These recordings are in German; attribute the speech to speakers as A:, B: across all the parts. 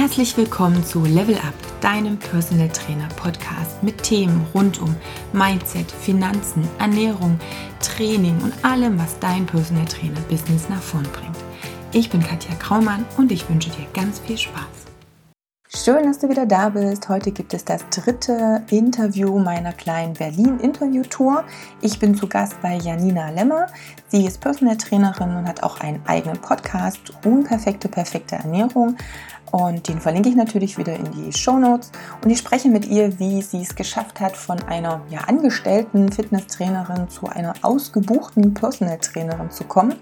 A: Herzlich willkommen zu Level Up, deinem Personal Trainer Podcast mit Themen rund um Mindset, Finanzen, Ernährung, Training und allem, was dein Personal Trainer Business nach vorn bringt. Ich bin Katja Kraumann und ich wünsche dir ganz viel Spaß. Schön, dass du wieder da bist. Heute gibt es das dritte Interview meiner kleinen Berlin-Interview-Tour. Ich bin zu Gast bei Janina Lemmer. Sie ist Personal Trainerin und hat auch einen eigenen Podcast, Unperfekte, perfekte Ernährung. Und den verlinke ich natürlich wieder in die Show Notes. Und ich spreche mit ihr, wie sie es geschafft hat, von einer ja, angestellten Fitnesstrainerin zu einer ausgebuchten Personal Trainerin zu kommen.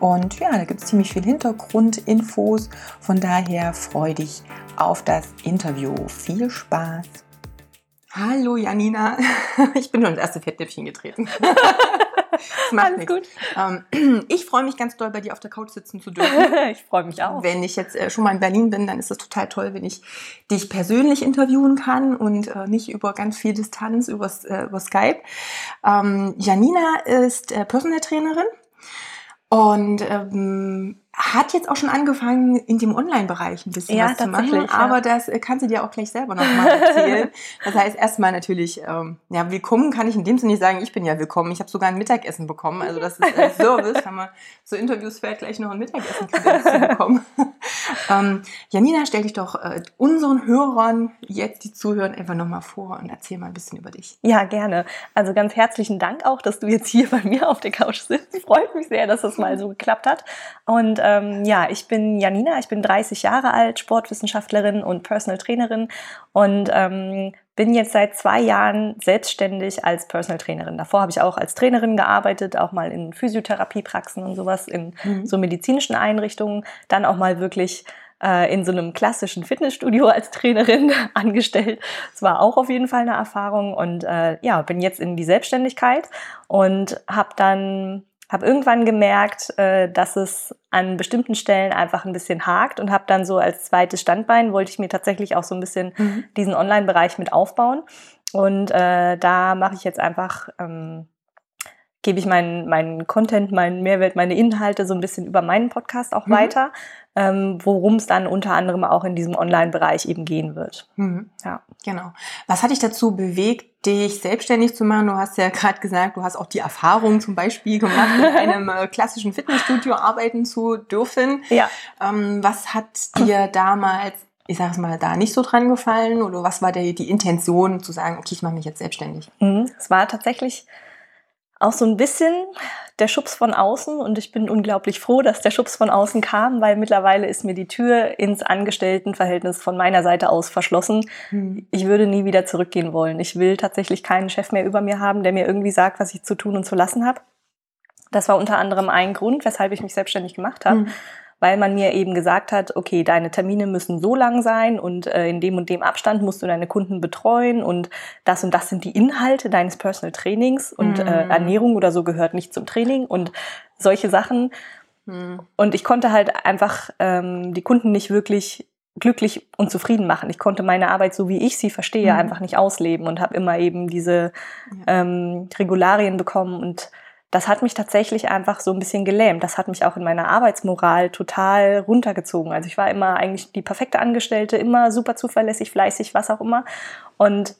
A: Und ja, da gibt es ziemlich viel Hintergrundinfos. Von daher freue dich auf das Interview. Viel Spaß! Hallo Janina, ich bin nur ins erste Fettnäpfchen getreten. Das macht Alles nichts. gut. Ähm, ich freue mich ganz doll, bei dir auf der Couch sitzen zu dürfen.
B: ich freue mich auch.
A: Wenn ich jetzt äh, schon mal in Berlin bin, dann ist es total toll, wenn ich dich persönlich interviewen kann und äh, nicht über ganz viel Distanz über, äh, über Skype. Ähm, Janina ist Personal Trainerin und ähm, hat jetzt auch schon angefangen, in dem Online-Bereich ein bisschen ja, was zu machen. Ja. Aber das äh, kann sie dir auch gleich selber nochmal erzählen. das heißt, erstmal natürlich, ähm, ja, willkommen kann ich in dem Sinne nicht sagen, ich bin ja willkommen. Ich habe sogar ein Mittagessen bekommen. Also das ist ein Service. Kann man zu Interviews vielleicht gleich noch ein Mittagessen bekommen. ähm, Janina, stell dich doch äh, unseren Hörern, jetzt die zuhören, einfach nochmal vor und erzähl mal ein bisschen über dich.
B: Ja, gerne. Also ganz herzlichen Dank auch, dass du jetzt hier bei mir auf der Couch sitzt. Freut mich sehr, dass das mal so geklappt hat. Und ähm, ja, ich bin Janina, ich bin 30 Jahre alt, Sportwissenschaftlerin und Personal Trainerin und ähm, bin jetzt seit zwei Jahren selbstständig als Personal Trainerin. Davor habe ich auch als Trainerin gearbeitet, auch mal in Physiotherapiepraxen und sowas, in mhm. so medizinischen Einrichtungen, dann auch mal wirklich äh, in so einem klassischen Fitnessstudio als Trainerin angestellt. Das war auch auf jeden Fall eine Erfahrung und äh, ja, bin jetzt in die Selbstständigkeit und habe dann habe irgendwann gemerkt, äh, dass es an bestimmten Stellen einfach ein bisschen hakt und habe dann so als zweites Standbein wollte ich mir tatsächlich auch so ein bisschen mhm. diesen Online-Bereich mit aufbauen. Und äh, da mache ich jetzt einfach, ähm, gebe ich meinen, meinen Content, meinen Mehrwert, meine Inhalte so ein bisschen über meinen Podcast auch mhm. weiter, ähm, worum es dann unter anderem auch in diesem Online-Bereich eben gehen wird.
A: Mhm. Ja, genau. Was hat dich dazu bewegt, dich selbstständig zu machen? Du hast ja gerade gesagt, du hast auch die Erfahrung zum Beispiel gemacht, in einem äh, klassischen Fitnessstudio arbeiten zu dürfen. Ja. Ähm, was hat dir damals ich sage es mal, da nicht so dran gefallen? Oder was war der, die Intention zu sagen, okay, ich mache mich jetzt selbstständig?
B: Mhm. Es war tatsächlich auch so ein bisschen der Schubs von außen und ich bin unglaublich froh, dass der Schubs von außen kam, weil mittlerweile ist mir die Tür ins Angestelltenverhältnis von meiner Seite aus verschlossen. Hm. Ich würde nie wieder zurückgehen wollen. Ich will tatsächlich keinen Chef mehr über mir haben, der mir irgendwie sagt, was ich zu tun und zu lassen habe. Das war unter anderem ein Grund, weshalb ich mich selbstständig gemacht habe. Hm weil man mir eben gesagt hat, okay, deine Termine müssen so lang sein und äh, in dem und dem Abstand musst du deine Kunden betreuen und das und das sind die Inhalte deines Personal Trainings und äh, mhm. äh, Ernährung oder so gehört nicht zum Training und solche Sachen. Mhm. Und ich konnte halt einfach ähm, die Kunden nicht wirklich glücklich und zufrieden machen. Ich konnte meine Arbeit, so wie ich sie verstehe, mhm. einfach nicht ausleben und habe immer eben diese ja. ähm, Regularien bekommen und das hat mich tatsächlich einfach so ein bisschen gelähmt. Das hat mich auch in meiner Arbeitsmoral total runtergezogen. Also ich war immer eigentlich die perfekte Angestellte, immer super zuverlässig, fleißig, was auch immer. Und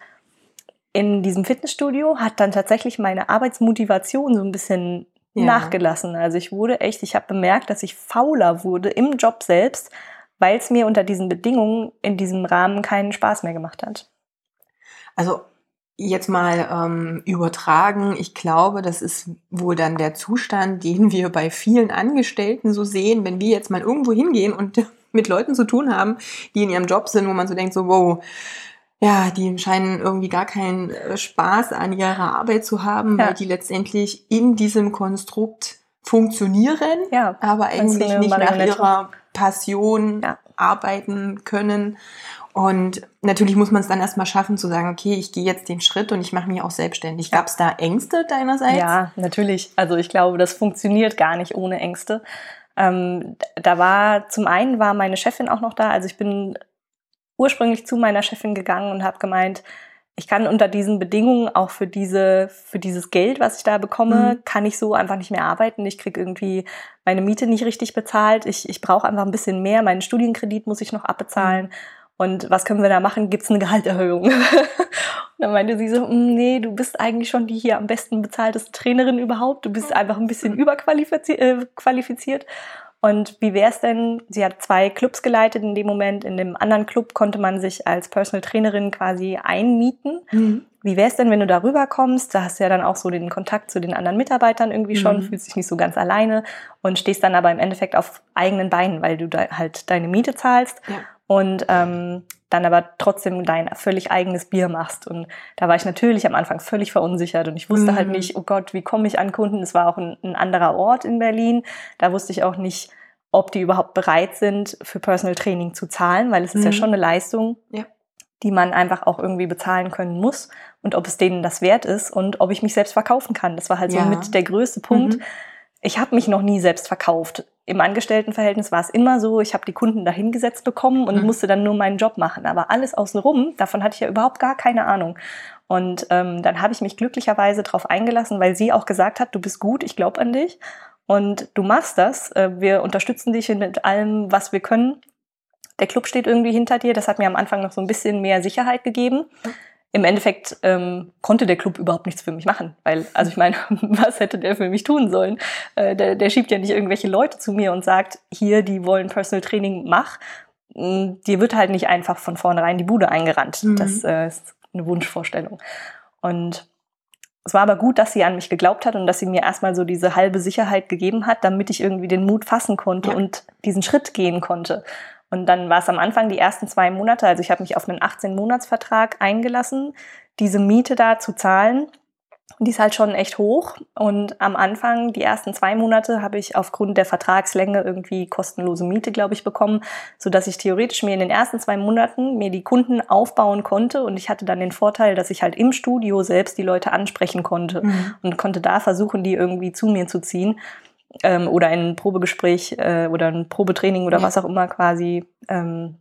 B: in diesem Fitnessstudio hat dann tatsächlich meine Arbeitsmotivation so ein bisschen ja. nachgelassen. Also ich wurde echt, ich habe bemerkt, dass ich fauler wurde im Job selbst, weil es mir unter diesen Bedingungen in diesem Rahmen keinen Spaß mehr gemacht hat.
A: Also jetzt mal ähm, übertragen, ich glaube, das ist wohl dann der Zustand, den wir bei vielen Angestellten so sehen, wenn wir jetzt mal irgendwo hingehen und mit Leuten zu tun haben, die in ihrem Job sind, wo man so denkt, so, wow, ja, die scheinen irgendwie gar keinen äh, Spaß an ihrer Arbeit zu haben, ja. weil die letztendlich in diesem Konstrukt funktionieren, ja, aber eigentlich nicht nach ihrer Passion ja. arbeiten können. Und natürlich muss man es dann erstmal schaffen zu sagen, okay, ich gehe jetzt den Schritt und ich mache mich auch selbstständig. Gab es da Ängste deinerseits?
B: Ja, natürlich. Also ich glaube, das funktioniert gar nicht ohne Ängste. Ähm, da war zum einen war meine Chefin auch noch da. Also ich bin ursprünglich zu meiner Chefin gegangen und habe gemeint, ich kann unter diesen Bedingungen auch für diese, für dieses Geld, was ich da bekomme, mhm. kann ich so einfach nicht mehr arbeiten. Ich kriege irgendwie meine Miete nicht richtig bezahlt. Ich, ich brauche einfach ein bisschen mehr. Meinen Studienkredit muss ich noch abbezahlen. Mhm. Und was können wir da machen? Gibt es eine Gehalterhöhung? und dann meinte sie so, hm, nee, du bist eigentlich schon die hier am besten bezahlteste Trainerin überhaupt. Du bist einfach ein bisschen überqualifiziert. Äh, und wie wäre es denn, sie hat zwei Clubs geleitet in dem Moment, in dem anderen Club konnte man sich als Personal Trainerin quasi einmieten. Mhm. Wie wäre es denn, wenn du darüber kommst? Da hast du ja dann auch so den Kontakt zu den anderen Mitarbeitern irgendwie schon, mhm. fühlst dich nicht so ganz alleine und stehst dann aber im Endeffekt auf eigenen Beinen, weil du da halt deine Miete zahlst. Ja und ähm, dann aber trotzdem dein völlig eigenes Bier machst. Und da war ich natürlich am Anfang völlig verunsichert und ich wusste halt mhm. halt nicht, oh Gott, wie komme ich an Kunden? Es war auch ein, ein, anderer Ort in Berlin. Da wusste ich auch nicht, ob die überhaupt bereit sind, für Personal Training zu zahlen, weil es ist ja mhm. schon eine Leistung, ja. die man einfach auch irgendwie bezahlen können muss und ob es denen das wert ist und ob ich mich selbst verkaufen kann. Das war halt ja. so mit der größte Punkt. Mhm. Ich habe mich noch nie selbst verkauft im Angestelltenverhältnis war es immer so, ich habe die Kunden dahingesetzt bekommen und mhm. musste dann nur meinen Job machen. Aber alles außenrum, davon hatte ich ja überhaupt gar keine Ahnung. Und ähm, dann habe ich mich glücklicherweise darauf eingelassen, weil sie auch gesagt hat, du bist gut, ich glaube an dich und du machst das. Äh, wir unterstützen dich mit allem, was wir können. Der Club steht irgendwie hinter dir. Das hat mir am Anfang noch so ein bisschen mehr Sicherheit gegeben. Mhm im Endeffekt ähm, konnte der Club überhaupt nichts für mich machen, weil, also ich meine, was hätte der für mich tun sollen? Äh, der, der schiebt ja nicht irgendwelche Leute zu mir und sagt, hier, die wollen Personal Training, mach. Mm, dir wird halt nicht einfach von vornherein die Bude eingerannt. Mhm. Das äh, ist eine Wunschvorstellung. Und es war aber gut, dass sie an mich geglaubt hat und dass sie mir erstmal so diese halbe Sicherheit gegeben hat, damit ich irgendwie den Mut fassen konnte ja. und diesen Schritt gehen konnte. Und dann war es am Anfang die ersten zwei Monate, also ich habe mich auf einen 18-Monats-Vertrag eingelassen, diese Miete da zu zahlen. Die ist halt schon echt hoch. Und am Anfang, die ersten zwei Monate, habe ich aufgrund der Vertragslänge irgendwie kostenlose Miete, glaube ich, bekommen, so dass ich theoretisch mir in den ersten zwei Monaten mir die Kunden aufbauen konnte. Und ich hatte dann den Vorteil, dass ich halt im Studio selbst die Leute ansprechen konnte mhm. und konnte da versuchen, die irgendwie zu mir zu ziehen ähm, oder ein Probegespräch äh, oder ein Probetraining oder ja. was auch immer quasi ähm,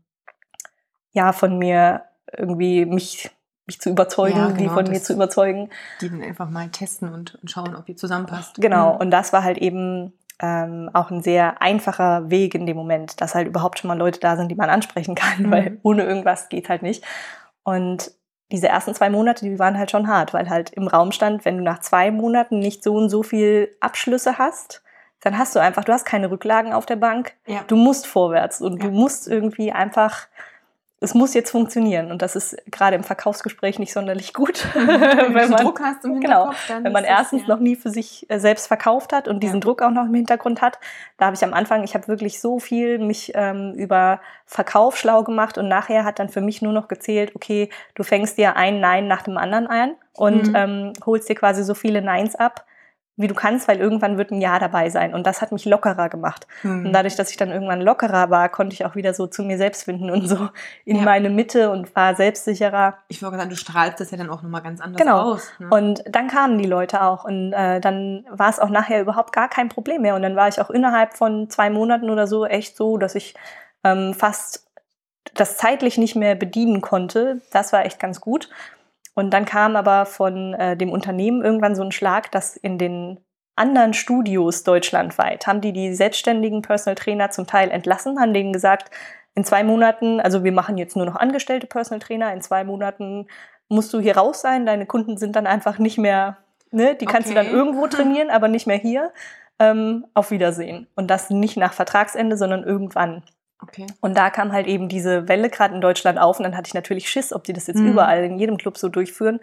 B: ja von mir irgendwie mich mich zu überzeugen, ja, genau, die von mir zu überzeugen.
A: Die dann einfach mal testen und, und schauen, ob ihr zusammenpasst.
B: Genau, mhm. und das war halt eben ähm, auch ein sehr einfacher Weg in dem Moment, dass halt überhaupt schon mal Leute da sind, die man ansprechen kann, mhm. weil ohne irgendwas geht halt nicht. Und diese ersten zwei Monate, die waren halt schon hart, weil halt im Raum stand, wenn du nach zwei Monaten nicht so und so viel Abschlüsse hast, dann hast du einfach, du hast keine Rücklagen auf der Bank. Ja. Du musst vorwärts und ja. du musst irgendwie einfach, es muss jetzt funktionieren. Und das ist gerade im Verkaufsgespräch nicht sonderlich gut.
A: Mhm. wenn, man Druck hast im
B: genau, wenn man erstens ja. noch nie für sich äh, selbst verkauft hat und diesen Druck auch noch im Hintergrund hat. Da habe ich am Anfang, ich habe wirklich so viel mich ähm, über Verkauf schlau gemacht und nachher hat dann für mich nur noch gezählt, okay, du fängst dir ein Nein nach dem anderen ein und mhm. ähm, holst dir quasi so viele Neins ab, wie du kannst, weil irgendwann wird ein Ja dabei sein. Und das hat mich lockerer gemacht. Mhm. Und dadurch, dass ich dann irgendwann lockerer war, konnte ich auch wieder so zu mir selbst finden und so in ja. meine Mitte und war selbstsicherer.
A: Ich wollte sagen, du strahlst das ja dann auch nochmal ganz anders
B: genau.
A: aus.
B: Ne? Und dann kamen die Leute auch und äh, dann war es auch nachher überhaupt gar kein Problem mehr. Und dann war ich auch innerhalb von zwei Monaten oder so echt so, dass ich ähm, fast das zeitlich nicht mehr bedienen konnte. Das war echt ganz gut. Und dann kam aber von äh, dem Unternehmen irgendwann so ein Schlag, dass in den anderen Studios deutschlandweit haben die die selbstständigen Personal Trainer zum Teil entlassen, haben denen gesagt, in zwei Monaten, also wir machen jetzt nur noch angestellte Personal Trainer, in zwei Monaten musst du hier raus sein, deine Kunden sind dann einfach nicht mehr, ne, die kannst okay. du dann irgendwo trainieren, aber nicht mehr hier. Ähm, auf Wiedersehen. Und das nicht nach Vertragsende, sondern irgendwann. Okay. Und da kam halt eben diese Welle gerade in Deutschland auf und dann hatte ich natürlich Schiss, ob die das jetzt mhm. überall in jedem Club so durchführen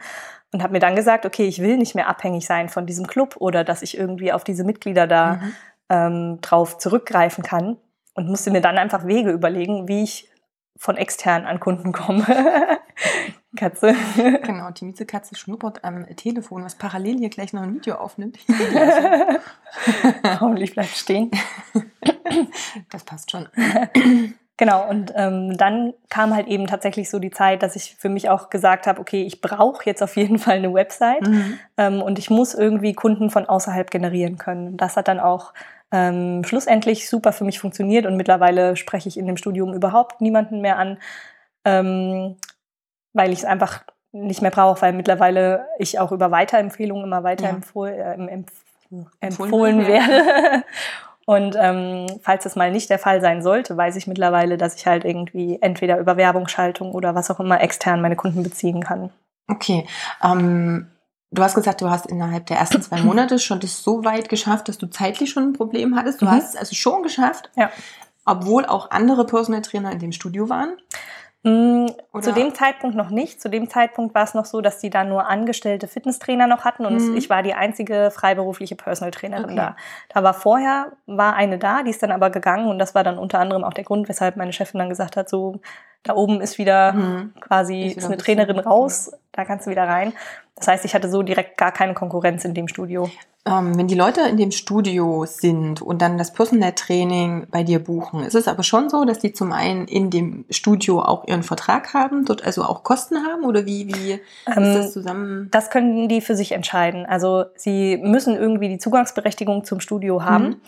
B: und habe mir dann gesagt, okay, ich will nicht mehr abhängig sein von diesem Club oder dass ich irgendwie auf diese Mitglieder da mhm. ähm, drauf zurückgreifen kann und musste mir dann einfach Wege überlegen, wie ich von extern an Kunden komme. Katze.
A: Genau, die Miezekatze schnuppert am Telefon, was parallel hier gleich noch ein Video aufnimmt.
B: Hoffentlich bleibt stehen.
A: Das passt schon.
B: Genau, und ähm, dann kam halt eben tatsächlich so die Zeit, dass ich für mich auch gesagt habe, okay, ich brauche jetzt auf jeden Fall eine Website mhm. ähm, und ich muss irgendwie Kunden von außerhalb generieren können. Das hat dann auch ähm, schlussendlich super für mich funktioniert und mittlerweile spreche ich in dem Studium überhaupt niemanden mehr an, ähm, weil ich es einfach nicht mehr brauche, weil mittlerweile ich auch über Weiterempfehlungen immer weiter ja. empfohlen, äh, empf empfohlen werde. Und ähm, falls das mal nicht der Fall sein sollte, weiß ich mittlerweile, dass ich halt irgendwie entweder über Werbungsschaltung oder was auch immer extern meine Kunden beziehen kann.
A: Okay. Ähm, du hast gesagt, du hast innerhalb der ersten zwei Monate schon das so weit geschafft, dass du zeitlich schon ein Problem hattest. Du mhm. hast es also schon geschafft,
B: ja.
A: obwohl auch andere Personal Trainer in dem Studio waren.
B: Mm, Oder? Zu dem Zeitpunkt noch nicht. Zu dem Zeitpunkt war es noch so, dass die da nur angestellte Fitnesstrainer noch hatten und mhm. ich war die einzige freiberufliche Personal Trainerin okay. da. Da war vorher, war eine da, die ist dann aber gegangen und das war dann unter anderem auch der Grund, weshalb meine Chefin dann gesagt hat, so, da oben ist wieder mhm. quasi, ist, wieder ist eine Trainerin raus, da kannst du wieder rein. Das heißt, ich hatte so direkt gar keine Konkurrenz in dem Studio.
A: Ähm, wenn die Leute in dem Studio sind und dann das Personal Training bei dir buchen, ist es aber schon so, dass die zum einen in dem Studio auch ihren Vertrag haben, dort also auch Kosten haben oder wie, wie ähm, ist das zusammen?
B: Das können die für sich entscheiden. Also sie müssen irgendwie die Zugangsberechtigung zum Studio haben. Mhm.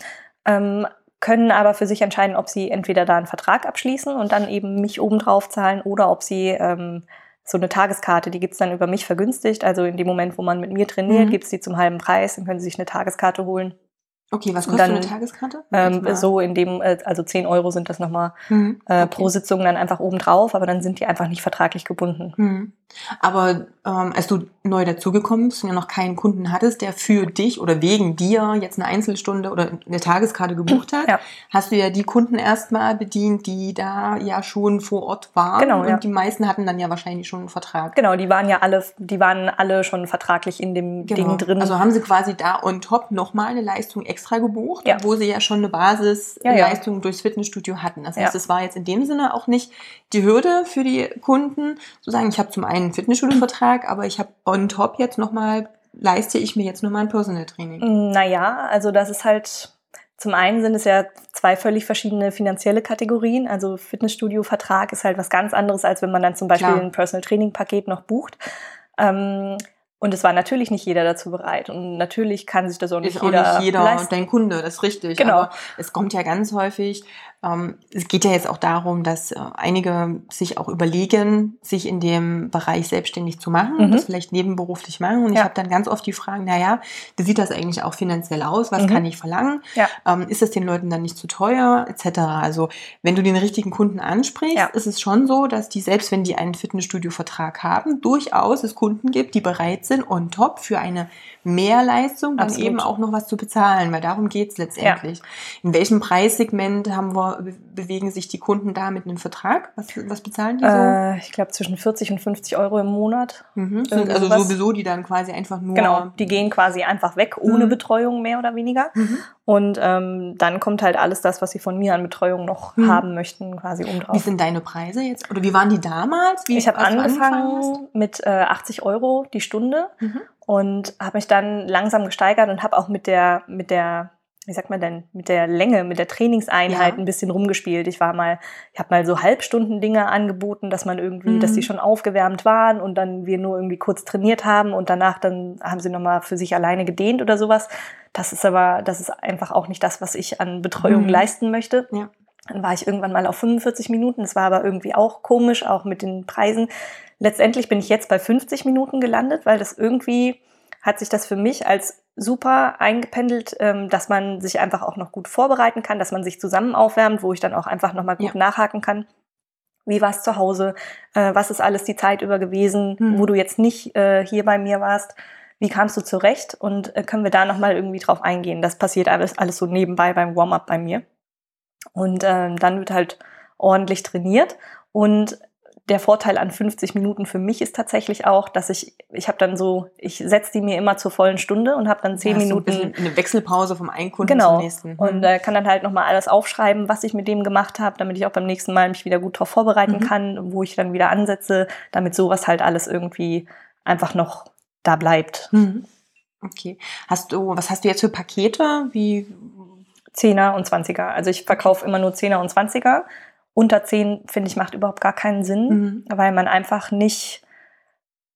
B: Ähm, können aber für sich entscheiden, ob sie entweder da einen Vertrag abschließen und dann eben mich obendrauf zahlen oder ob sie ähm, so eine Tageskarte, die gibt's dann über mich vergünstigt. Also in dem Moment, wo man mit mir trainiert, mhm. gibt's die zum halben Preis, dann können Sie sich eine Tageskarte holen.
A: Okay, was kostet dann, eine Tageskarte?
B: Ähm, so in dem, äh, also 10 Euro sind das nochmal mhm, äh, okay. äh, pro Sitzung dann einfach oben drauf, aber dann sind die einfach nicht vertraglich gebunden.
A: Mhm. Aber ähm, als du neu dazugekommen bist und ja noch keinen Kunden hattest, der für dich oder wegen dir jetzt eine Einzelstunde oder eine Tageskarte gebucht hat, ja. hast du ja die Kunden erstmal bedient, die da ja schon vor Ort waren. Genau, und ja. die meisten hatten dann ja wahrscheinlich schon einen Vertrag.
B: Genau, die waren ja alle, die waren alle schon vertraglich in dem genau. Ding drin.
A: Also haben sie quasi da on top nochmal eine Leistung extra extra gebucht, ja. wo sie ja schon eine Basisleistung ja, ja. durchs Fitnessstudio hatten. Das heißt, es war jetzt in dem Sinne auch nicht die Hürde für die Kunden, zu sagen, ich habe zum einen einen Fitnessstudio-Vertrag, aber ich habe on top jetzt nochmal, leiste ich mir jetzt nur mein Personal Training.
B: Naja, also das ist halt, zum einen sind es ja zwei völlig verschiedene finanzielle Kategorien. Also Fitnessstudio-Vertrag ist halt was ganz anderes, als wenn man dann zum Beispiel Klar. ein Personal Training-Paket noch bucht. Ähm, und es war natürlich nicht jeder dazu bereit. Und natürlich kann sich das auch nicht
A: ist
B: jeder.
A: Auch nicht jeder leisten. dein Kunde, das ist richtig. Genau. Aber es kommt ja ganz häufig es geht ja jetzt auch darum, dass äh, einige sich auch überlegen, sich in dem Bereich selbstständig zu machen mhm. das vielleicht nebenberuflich machen. Und ja. ich habe dann ganz oft die Fragen, naja, wie sieht das eigentlich auch finanziell aus? Was mhm. kann ich verlangen? Ja. Ähm, ist das den Leuten dann nicht zu teuer? Etc. Also wenn du den richtigen Kunden ansprichst, ja. ist es schon so, dass die, selbst wenn die einen Fitnessstudio-Vertrag haben, durchaus es Kunden gibt, die bereit sind, on top für eine Mehrleistung dann Absolut. eben auch noch was zu bezahlen, weil darum geht's letztendlich. In welchem Preissegment haben wir bewegen sich die Kunden da mit einem Vertrag? Was, was bezahlen die so?
B: Äh, ich glaube zwischen 40 und 50 Euro im Monat.
A: Mhm. Also sowas. sowieso die dann quasi einfach nur.
B: Genau, die gehen quasi einfach weg ohne mhm. Betreuung mehr oder weniger. Mhm. Und ähm, dann kommt halt alles das, was sie von mir an Betreuung noch mhm. haben möchten, quasi um drauf.
A: Wie sind deine Preise jetzt? Oder wie waren die damals? Wie,
B: ich habe angefangen mit äh, 80 Euro die Stunde mhm. und habe mich dann langsam gesteigert und habe auch mit der mit der wie sagt man denn, mit der Länge, mit der Trainingseinheit ja. ein bisschen rumgespielt. Ich war mal, ich habe mal so Halbstunden-Dinge angeboten, dass man irgendwie, mhm. dass die schon aufgewärmt waren und dann wir nur irgendwie kurz trainiert haben und danach dann haben sie nochmal für sich alleine gedehnt oder sowas. Das ist aber, das ist einfach auch nicht das, was ich an Betreuung mhm. leisten möchte. Ja. Dann war ich irgendwann mal auf 45 Minuten. Das war aber irgendwie auch komisch, auch mit den Preisen. Letztendlich bin ich jetzt bei 50 Minuten gelandet, weil das irgendwie hat sich das für mich als super eingependelt, ähm, dass man sich einfach auch noch gut vorbereiten kann, dass man sich zusammen aufwärmt, wo ich dann auch einfach nochmal gut ja. nachhaken kann. Wie war es zu Hause? Äh, was ist alles die Zeit über gewesen, mhm. wo du jetzt nicht äh, hier bei mir warst? Wie kamst du zurecht? Und äh, können wir da nochmal irgendwie drauf eingehen? Das passiert alles, alles so nebenbei beim Warm-up bei mir. Und äh, dann wird halt ordentlich trainiert. Und der Vorteil an 50 Minuten für mich ist tatsächlich auch, dass ich, ich habe dann so, ich setze die mir immer zur vollen Stunde und habe dann 10 ja, Minuten.
A: So ein eine Wechselpause vom einen Kunden genau. zum nächsten.
B: Und äh, kann dann halt nochmal alles aufschreiben, was ich mit dem gemacht habe, damit ich auch beim nächsten Mal mich wieder gut darauf vorbereiten mhm. kann, wo ich dann wieder ansetze, damit sowas halt alles irgendwie einfach noch da bleibt.
A: Mhm. Okay. Hast du, was hast du jetzt für Pakete? Wie?
B: Zehner und Zwanziger. Also ich verkaufe immer nur Zehner und Zwanziger unter 10, finde ich, macht überhaupt gar keinen Sinn, mhm. weil man einfach nicht,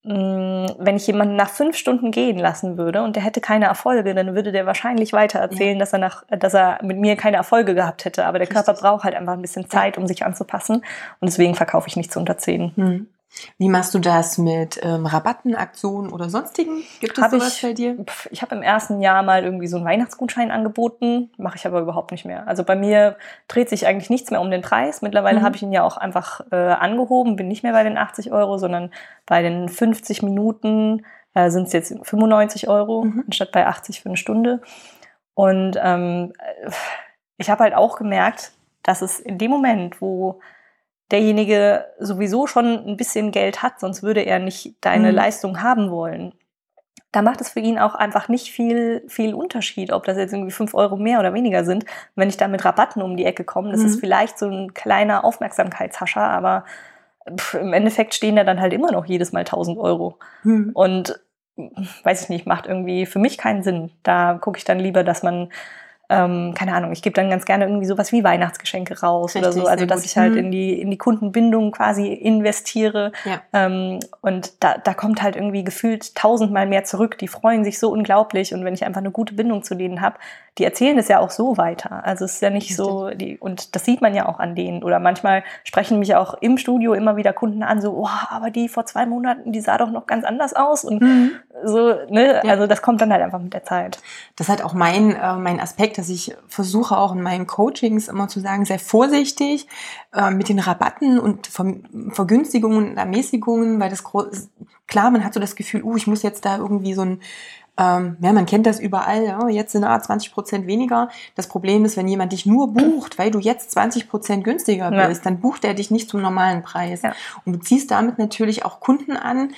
B: mh, mm, wenn ich jemanden nach fünf Stunden gehen lassen würde und der hätte keine Erfolge, dann würde der wahrscheinlich weiter erzählen, ja. dass er nach, dass er mit mir keine Erfolge gehabt hätte. Aber der Richtig. Körper braucht halt einfach ein bisschen Zeit, um sich anzupassen. Und deswegen verkaufe ich nichts unter 10. Mhm.
A: Wie machst du das mit ähm, Rabatten, Aktionen oder sonstigen? Gibt es
B: Hab
A: sowas
B: ich-
A: bei dir?
B: Pff, Ich habe im ersten Jahr mal irgendwie so einen Weihnachtsgutschein angeboten, mache ich aber überhaupt nicht mehr. Also bei mir dreht sich eigentlich nichts mehr um den Preis. Mittlerweile
A: Mhm.
B: habe ich ihn ja auch einfach äh, angehoben, bin nicht mehr bei den 80 Euro, sondern bei den 50 Minuten äh, sind es jetzt 95 Euro
A: Mhm.
B: anstatt bei 80 für eine Stunde. Und ähm, äh, ich habe halt auch gemerkt, dass es in dem Moment, wo derjenige sowieso schon ein bisschen Geld hat, sonst würde er nicht deine
A: Mhm.
B: Leistung haben wollen. Da macht es für ihn auch einfach nicht viel, viel Unterschied, ob das jetzt irgendwie fünf Euro mehr oder weniger sind. Wenn ich da mit Rabatten um die Ecke komme, das
A: Mhm.
B: ist vielleicht so ein kleiner Aufmerksamkeitshascher, aber pff, im Endeffekt stehen da dann halt immer noch jedes Mal 1000 Euro.
A: Hm.
B: Und weiß ich nicht, macht irgendwie für mich keinen Sinn. Da gucke ich dann lieber, dass man, ähm, keine Ahnung, ich gebe dann ganz gerne irgendwie sowas wie Weihnachtsgeschenke raus oder
A: Richtig,
B: so. Also dass
A: gut.
B: ich halt
A: Mhm.
B: in die, in die Kundenbindung quasi investiere.
A: Ja.
B: Ähm, und da, da kommt halt irgendwie gefühlt tausendmal mehr zurück. Die freuen sich so unglaublich. Und wenn ich einfach eine gute Bindung zu denen habe, die erzählen es ja auch so weiter. Also es ist ja nicht so, die, und das sieht man ja auch an denen. Oder manchmal sprechen mich auch im Studio immer wieder Kunden an, so, oh, aber die vor zwei Monaten, die sah doch noch ganz anders aus. Und
A: Mhm.
B: So, ne,
A: Ja.
B: also das kommt dann halt einfach mit der Zeit.
A: Das ist halt auch mein, äh, mein Aspekt, dass ich versuche auch in meinen Coachings immer zu sagen, sehr vorsichtig äh, mit den Rabatten und Ver Vergünstigungen und Ermäßigungen, weil das gro- klar, man hat so das Gefühl, uh, ich muss jetzt da irgendwie so ein ähm, ja, man kennt das überall, ja, jetzt sind ah, 20 Prozent weniger. Das Problem ist, wenn jemand dich nur bucht, weil du jetzt 20 Prozent günstiger
B: Ja.
A: bist, dann bucht er dich nicht zum normalen Preis.
B: Ja.
A: Und du ziehst damit natürlich auch Kunden an,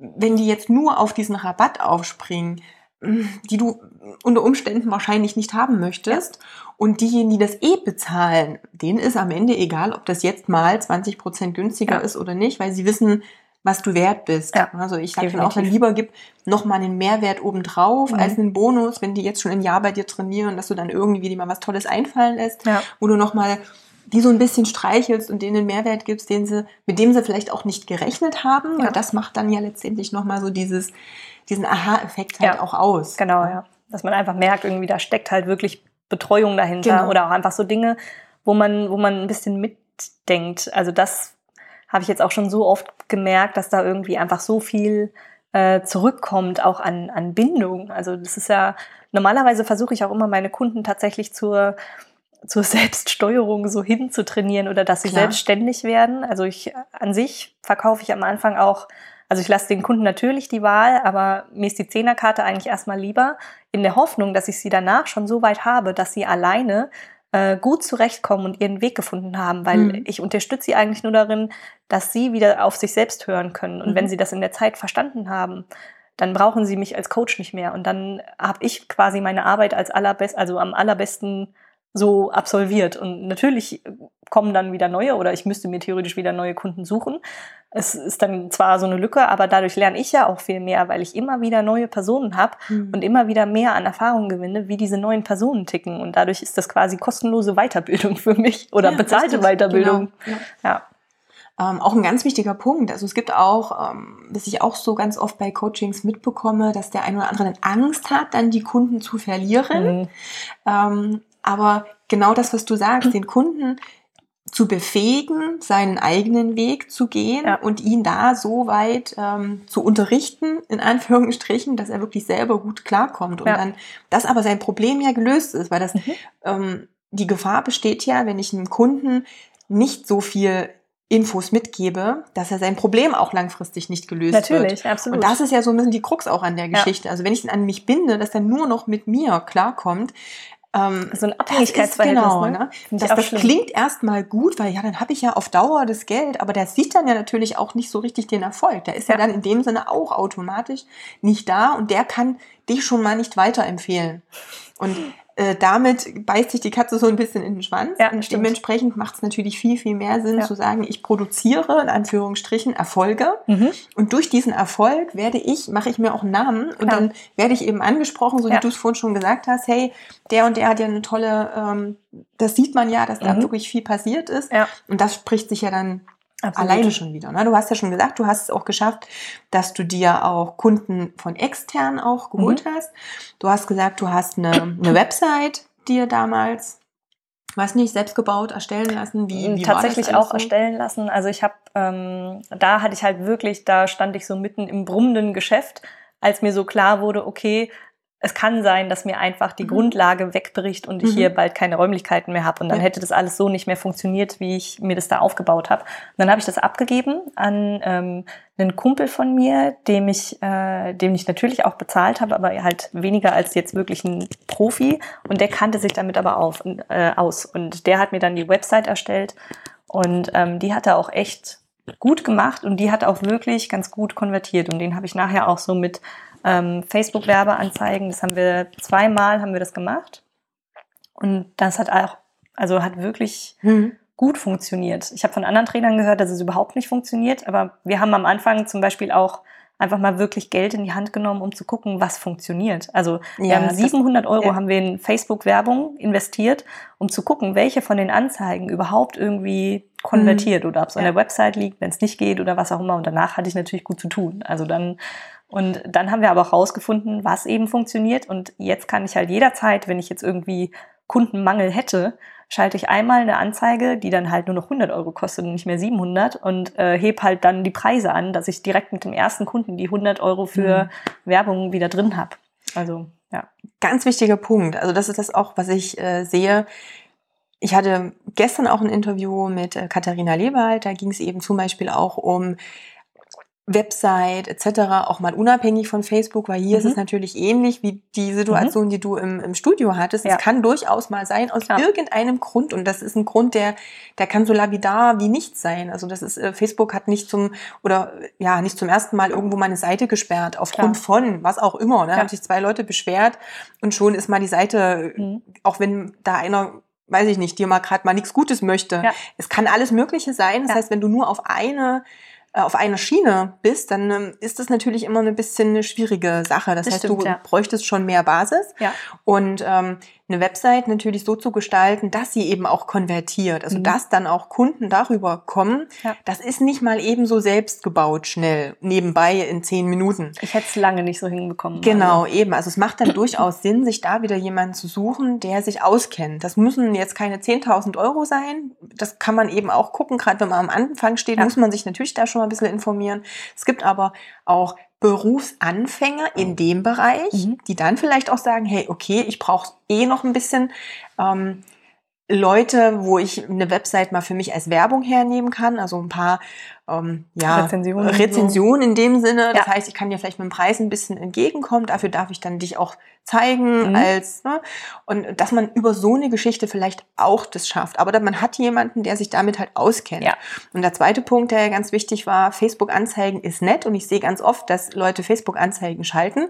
A: wenn die jetzt nur auf diesen Rabatt aufspringen, die du unter Umständen wahrscheinlich nicht haben möchtest. Und diejenigen, die das eh bezahlen, denen ist am Ende egal, ob das jetzt mal 20 Prozent günstiger
B: Ja.
A: ist oder nicht, weil sie wissen, was du wert bist.
B: Ja,
A: Also ich sage dann auch, dann lieber gib noch mal einen Mehrwert obendrauf
B: Mhm.
A: als einen Bonus, wenn die jetzt schon ein Jahr bei dir trainieren, dass du dann irgendwie dir mal was Tolles einfallen lässt,
B: Ja.
A: wo du noch mal die so ein bisschen streichelst und denen einen Mehrwert gibst, den sie, mit dem sie vielleicht auch nicht gerechnet haben.
B: Ja.
A: Das macht dann ja letztendlich noch mal so dieses, diesen Aha-Effekt halt
B: Ja.
A: auch aus.
B: Genau, ja. Dass man einfach merkt, irgendwie da steckt halt wirklich Betreuung dahinter
A: Genau.
B: oder auch einfach so Dinge, wo man, wo man ein bisschen mitdenkt. Also das habe ich jetzt auch schon so oft gemerkt, dass da irgendwie einfach so viel äh, zurückkommt, auch an, an Bindung. Also das ist ja, normalerweise versuche ich auch immer meine Kunden tatsächlich zur, zur Selbststeuerung so hinzutrainieren oder dass sie
A: Klar.
B: selbstständig werden. Also ich an sich verkaufe ich am Anfang auch, also ich lasse den Kunden natürlich die Wahl, aber mir ist die Zehnerkarte eigentlich erstmal lieber, in der Hoffnung, dass ich sie danach schon so weit habe, dass sie alleine äh, gut zurechtkommen und ihren Weg gefunden haben, weil
A: Mhm.
B: ich unterstütze sie eigentlich nur darin, dass sie wieder auf sich selbst hören können. Und
A: Mhm.
B: wenn sie das in der Zeit verstanden haben, dann brauchen sie mich als Coach nicht mehr. Und dann habe ich quasi meine Arbeit als allerbest, also am allerbesten so absolviert. Und natürlich kommen dann wieder neue oder ich müsste mir theoretisch wieder neue Kunden suchen. Es ist dann zwar so eine Lücke, aber dadurch lerne ich ja auch viel mehr, weil ich immer wieder neue Personen habe
A: Mhm.
B: und immer wieder mehr an Erfahrung gewinne, wie diese neuen Personen ticken. Und dadurch ist das quasi kostenlose Weiterbildung für mich oder
A: Ja,
B: bezahlte
A: richtig,
B: Weiterbildung.
A: Genau. Ja.
B: Ja.
A: Ähm, auch ein ganz wichtiger Punkt. Also es gibt auch, ähm, was ich auch so ganz oft bei Coachings mitbekomme, dass der eine oder andere dann Angst hat, dann die Kunden zu verlieren.
B: Mhm.
A: Ähm, aber genau das, was du sagst, den Kunden zu befähigen, seinen eigenen Weg zu gehen
B: Ja.
A: und ihn da so weit ähm, zu unterrichten, in Anführungsstrichen, dass er wirklich selber gut klarkommt. Und
B: Ja.
A: dann, dass aber sein Problem ja gelöst ist, weil das
B: Mhm.
A: ähm, die Gefahr besteht ja, wenn ich einem Kunden nicht so viel Infos mitgebe, dass er sein Problem auch langfristig nicht gelöst wird.
B: Natürlich, absolut.
A: Und das ist ja so ein bisschen die Krux auch an der
B: Ja.
A: Geschichte. Also wenn ich ihn an mich binde, dass er nur noch mit mir klarkommt, ähm,
B: so ein Abhängigkeitsverhältnis.
A: genau,
B: ne?
A: ne? Das, das klingt erstmal gut, weil ja, dann habe ich ja auf Dauer das Geld, aber der sieht dann ja natürlich auch nicht so richtig den Erfolg. Der ist ja,
B: Ja.
A: dann in dem Sinne auch automatisch nicht da und der kann dich schon mal nicht weiterempfehlen. Und äh, damit beißt sich die Katze so ein bisschen in den Schwanz.
B: Ja,
A: und
B: stimmt.
A: dementsprechend macht es natürlich viel, viel mehr Sinn
B: Ja.
A: zu sagen, ich produziere in Anführungsstrichen Erfolge
B: Mhm.
A: und durch diesen Erfolg werde ich, mache ich mir auch einen Namen und
B: Ja.
A: dann werde ich eben angesprochen, so wie
B: Ja.
A: du es vorhin schon gesagt hast, hey, der und der hat ja eine tolle, ähm, das sieht man ja, dass da
B: Mhm.
A: wirklich viel passiert ist. Und das spricht sich ja dann
B: Absolut.
A: alleine schon wieder. Ne? Du hast ja schon gesagt, du hast es auch geschafft, dass du dir auch Kunden von extern auch geholt
B: Mhm.
A: hast. Du hast gesagt, du hast eine, eine Website dir damals Was nicht selbst gebaut, erstellen lassen? Wie, wie
B: Tatsächlich auch so? erstellen lassen. Also ich habe, ähm, da hatte ich halt wirklich, da stand ich so mitten im brummenden Geschäft, als mir so klar wurde, okay, es kann sein, dass mir einfach die mhm. Grundlage wegbricht und ich mhm. hier bald keine Räumlichkeiten mehr habe. Und dann ja. hätte das alles so nicht mehr funktioniert, wie ich mir das da aufgebaut habe. Und dann habe ich das abgegeben an ähm, einen Kumpel von mir, dem ich, äh, dem ich natürlich auch bezahlt habe, aber halt weniger als jetzt wirklich ein Profi. Und der kannte sich damit aber auf, äh, aus. Und der hat mir dann die Website erstellt. Und ähm, die hat er auch echt gut gemacht und die hat auch wirklich ganz gut konvertiert. Und den habe ich nachher auch so mit ähm, Facebook-Werbeanzeigen. Das haben wir zweimal haben wir das gemacht. Und das hat auch, also hat wirklich mhm. gut funktioniert. Ich habe von anderen Trainern gehört, dass es überhaupt nicht funktioniert, aber wir haben am Anfang zum Beispiel auch einfach mal wirklich Geld in die Hand genommen, um zu gucken, was funktioniert. Also wir ja, haben 700 Euro ja. haben wir in Facebook-Werbung investiert, um zu gucken, welche von den Anzeigen überhaupt irgendwie konvertiert mhm. oder ob es ja. an der Website liegt, wenn es nicht geht oder was auch immer. Und danach hatte ich natürlich gut zu tun. Also dann und dann haben wir aber auch rausgefunden, was eben funktioniert. Und jetzt kann ich halt jederzeit, wenn ich jetzt irgendwie Kundenmangel hätte, schalte ich einmal eine Anzeige, die dann halt nur noch 100 Euro kostet und nicht mehr 700 und äh, heb halt dann die Preise an, dass ich direkt mit dem ersten Kunden die 100 Euro für mhm. Werbung wieder drin habe. Also ja.
A: Ganz wichtiger Punkt. Also das ist das auch, was ich äh, sehe. Ich hatte gestern auch ein Interview mit äh, Katharina Lewald. Da ging es eben zum Beispiel auch um Website etc. auch mal unabhängig von Facebook, weil hier mhm. ist es mhm. natürlich ähnlich wie die Situation, mhm. die du im, im Studio hattest. Es kann durchaus mal sein aus Klar. irgendeinem Grund und das ist ein Grund, der der kann so labidar wie nichts sein. Also das ist äh, Facebook hat nicht zum oder ja nicht zum ersten Mal irgendwo meine Seite gesperrt aufgrund Klar. von was auch immer. Da ne? haben sich zwei Leute beschwert und schon ist mal die Seite, mhm. auch wenn da einer weiß ich nicht, dir mal gerade mal nichts Gutes möchte. Ja. Es kann alles Mögliche sein. Das ja. heißt, wenn du nur auf eine äh, auf einer Schiene bist, dann ähm, ist das natürlich immer ein bisschen eine schwierige Sache. Das, das heißt, stimmt, du ja. bräuchtest schon mehr Basis. Ja. Und ähm, eine Website natürlich so zu gestalten, dass sie eben auch konvertiert. Also mhm. dass dann auch Kunden darüber kommen. Ja. Das ist nicht mal eben so selbst gebaut, schnell, nebenbei in zehn Minuten.
B: Ich hätte es lange nicht so hinbekommen.
A: Genau, also. eben. Also es macht dann durchaus Sinn, sich da wieder jemanden zu suchen, der sich auskennt. Das müssen jetzt keine 10.000 Euro sein. Das kann man eben auch gucken. Gerade wenn man am Anfang steht, ja. muss man sich natürlich da schon mal ein bisschen informieren. Es gibt aber auch Berufsanfänger in dem Bereich, mhm. die dann vielleicht auch sagen, hey, okay, ich brauche eh noch ein bisschen ähm, Leute, wo ich eine Website mal für mich als Werbung hernehmen kann, also ein paar ähm, ja, Rezensionen, Rezensionen in dem Sinne. Das ja. heißt, ich kann dir vielleicht mit dem Preis ein bisschen entgegenkommen. Dafür darf ich dann dich auch zeigen mhm. als ne? und dass man über so eine Geschichte vielleicht auch das schafft. Aber man hat jemanden, der sich damit halt auskennt. Ja. Und der zweite Punkt, der ganz wichtig war, Facebook-Anzeigen ist nett und ich sehe ganz oft, dass Leute Facebook-Anzeigen schalten.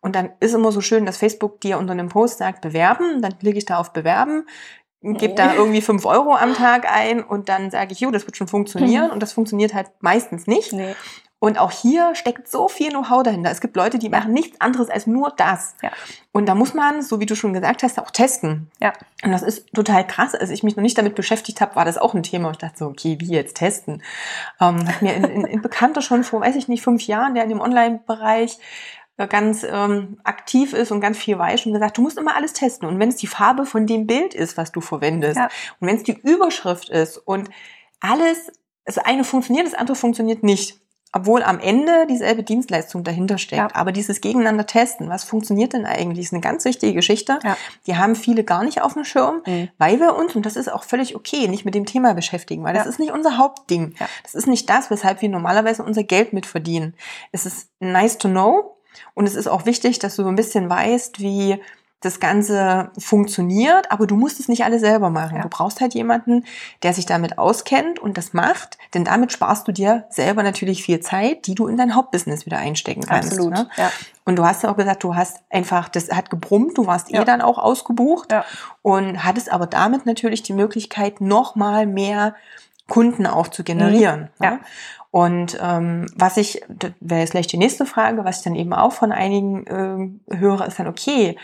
A: Und dann ist immer so schön, dass Facebook dir unter einem Post sagt, bewerben. Dann klicke ich da auf bewerben gebe da irgendwie fünf Euro am Tag ein und dann sage ich, jo, das wird schon funktionieren. Und das funktioniert halt meistens nicht. Nee. Und auch hier steckt so viel Know-how dahinter. Es gibt Leute, die machen nichts anderes als nur das. Ja. Und da muss man, so wie du schon gesagt hast, auch testen. Ja. Und das ist total krass. Als ich mich noch nicht damit beschäftigt habe, war das auch ein Thema. Ich dachte so, okay, wie jetzt testen? Ähm, hat mir in, in, in Bekannter schon vor, weiß ich nicht, fünf Jahren, der in dem Online-Bereich ganz ähm, aktiv ist und ganz viel weiß und gesagt, du musst immer alles testen. Und wenn es die Farbe von dem Bild ist, was du verwendest, ja. und wenn es die Überschrift ist und alles, das eine funktioniert, das andere funktioniert nicht. Obwohl am Ende dieselbe Dienstleistung dahinter steckt. Ja. Aber dieses Gegeneinander testen, was funktioniert denn eigentlich, ist eine ganz wichtige Geschichte. Ja. Die haben viele gar nicht auf dem Schirm, mhm. weil wir uns, und das ist auch völlig okay, nicht mit dem Thema beschäftigen, weil das ist nicht unser Hauptding. Das ist nicht das, weshalb wir normalerweise unser Geld mitverdienen. Es ist nice to know, und es ist auch wichtig, dass du so ein bisschen weißt, wie das Ganze funktioniert, aber du musst es nicht alles selber machen. Ja. Du brauchst halt jemanden, der sich damit auskennt und das macht, denn damit sparst du dir selber natürlich viel Zeit, die du in dein Hauptbusiness wieder einstecken kannst. Absolut. Ne? Ja. Und du hast ja auch gesagt, du hast einfach, das hat gebrummt, du warst eh ja. eh dann auch ausgebucht und hattest aber damit natürlich die Möglichkeit, nochmal mehr Kunden auch zu generieren. Mhm. Ja. Und ähm, was ich, das wäre jetzt gleich die nächste Frage, was ich dann eben auch von einigen äh, höre, ist dann, okay,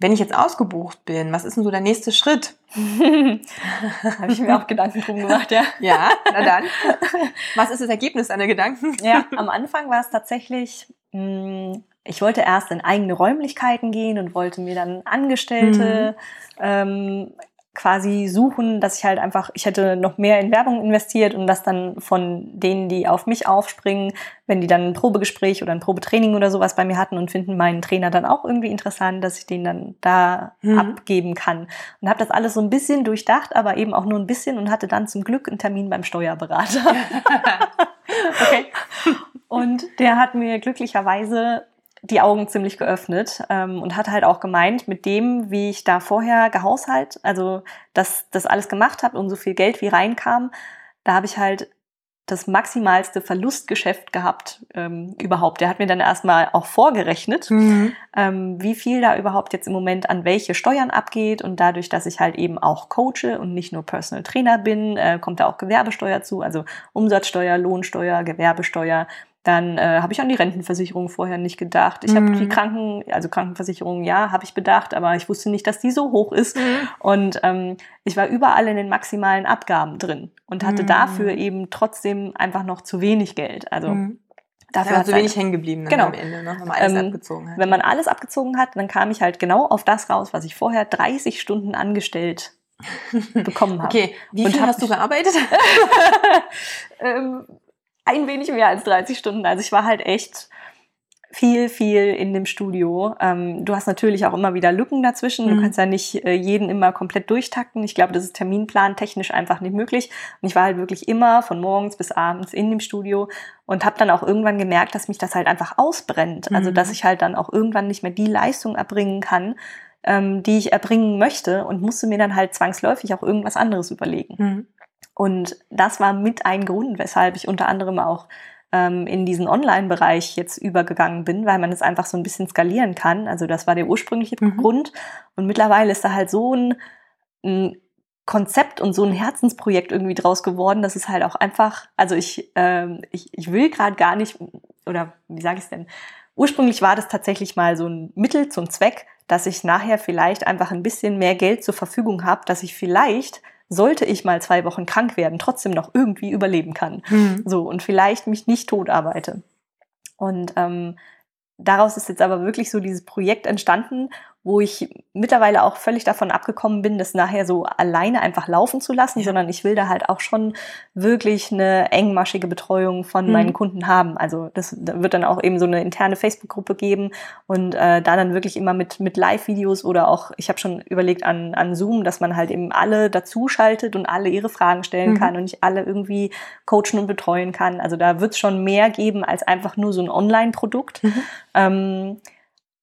A: wenn ich jetzt ausgebucht bin, was ist denn so der nächste Schritt?
B: Habe ich mir auch Gedanken drum gemacht, ja.
A: Ja, na dann. Was ist das Ergebnis deiner Gedanken?
B: Ja, am Anfang war es tatsächlich, mh, hm, ich wollte erst in eigene Räumlichkeiten gehen und wollte mir dann Angestellte mhm. ähm, quasi suchen, dass ich halt einfach, ich hätte noch mehr in Werbung investiert und das dann von denen, die auf mich aufspringen, wenn die dann ein Probegespräch oder ein Probetraining oder sowas bei mir hatten und finden meinen Trainer dann auch irgendwie interessant, dass ich den dann da mhm. abgeben kann. Und habe das alles so ein bisschen durchdacht, aber eben auch nur ein bisschen und hatte dann zum Glück einen Termin beim Steuerberater. okay. Und der hat mir glücklicherweise die Augen ziemlich geöffnet ähm, und hat halt auch gemeint, mit dem, wie ich da vorher gehaushalt, also dass das alles gemacht habe und so viel Geld wie reinkam, da habe ich halt das maximalste Verlustgeschäft gehabt ähm, überhaupt. Der hat mir dann erstmal auch vorgerechnet, mhm. ähm, wie viel da überhaupt jetzt im Moment an welche Steuern abgeht. Und dadurch, dass ich halt eben auch coache und nicht nur Personal Trainer bin, äh, kommt da auch Gewerbesteuer zu, also Umsatzsteuer, Lohnsteuer, Gewerbesteuer, dann äh, habe ich an die Rentenversicherung vorher nicht gedacht. Ich mhm. habe die Kranken, also Krankenversicherung, ja, habe ich bedacht, aber ich wusste nicht, dass die so hoch ist. Mhm. Und ähm, ich war überall in den maximalen Abgaben drin und hatte mhm. dafür eben trotzdem einfach noch zu wenig Geld. Also
A: mhm. Dafür ja, hat so wenig hängen geblieben
B: genau. am Ende, ne, wenn man alles ähm, abgezogen hat. Wenn man alles abgezogen hat, dann kam ich halt genau auf das raus, was ich vorher 30 Stunden angestellt bekommen habe.
A: Okay, wie viel hast du gearbeitet?
B: ähm, ein wenig mehr als 30 Stunden. Also ich war halt echt viel, viel in dem Studio. Ähm, du hast natürlich auch immer wieder Lücken dazwischen. Du mhm. kannst ja nicht äh, jeden immer komplett durchtakten. Ich glaube, das ist Terminplan technisch einfach nicht möglich. Und ich war halt wirklich immer von morgens bis abends in dem Studio und habe dann auch irgendwann gemerkt, dass mich das halt einfach ausbrennt. Also, mhm. Dass ich halt dann auch irgendwann nicht mehr die Leistung erbringen kann, ähm, die ich erbringen möchte und musste mir dann halt zwangsläufig auch irgendwas anderes überlegen. Und das war mit ein Grund, weshalb ich unter anderem auch ähm, in diesen Online-Bereich jetzt übergegangen bin, weil man es einfach so ein bisschen skalieren kann. Also das war der ursprüngliche mhm. Grund. Und mittlerweile ist da halt so ein, ein Konzept und so ein Herzensprojekt irgendwie draus geworden, dass es halt auch einfach, also ich, ähm, ich, ich will gerade gar nicht, oder wie sage ich es denn, ursprünglich war das tatsächlich mal so ein Mittel zum Zweck, dass ich nachher vielleicht einfach ein bisschen mehr Geld zur Verfügung habe, dass ich vielleicht sollte ich mal zwei Wochen krank werden, trotzdem noch irgendwie überleben kann. Mhm. So, und vielleicht mich nicht tot arbeite. Und ähm, daraus ist jetzt aber wirklich so dieses Projekt entstanden, wo ich mittlerweile auch völlig davon abgekommen bin, das nachher so alleine einfach laufen zu lassen, ja. sondern ich will da halt auch schon wirklich eine engmaschige Betreuung von mhm. meinen Kunden haben. Also das da wird dann auch eben so eine interne Facebook-Gruppe geben und äh, da dann wirklich immer mit, mit Live-Videos oder auch, ich habe schon überlegt an, an Zoom, dass man halt eben alle dazuschaltet und alle ihre Fragen stellen mhm. kann und ich alle irgendwie coachen und betreuen kann. Also da wird es schon mehr geben als einfach nur so ein Online-Produkt. Mhm. Ähm,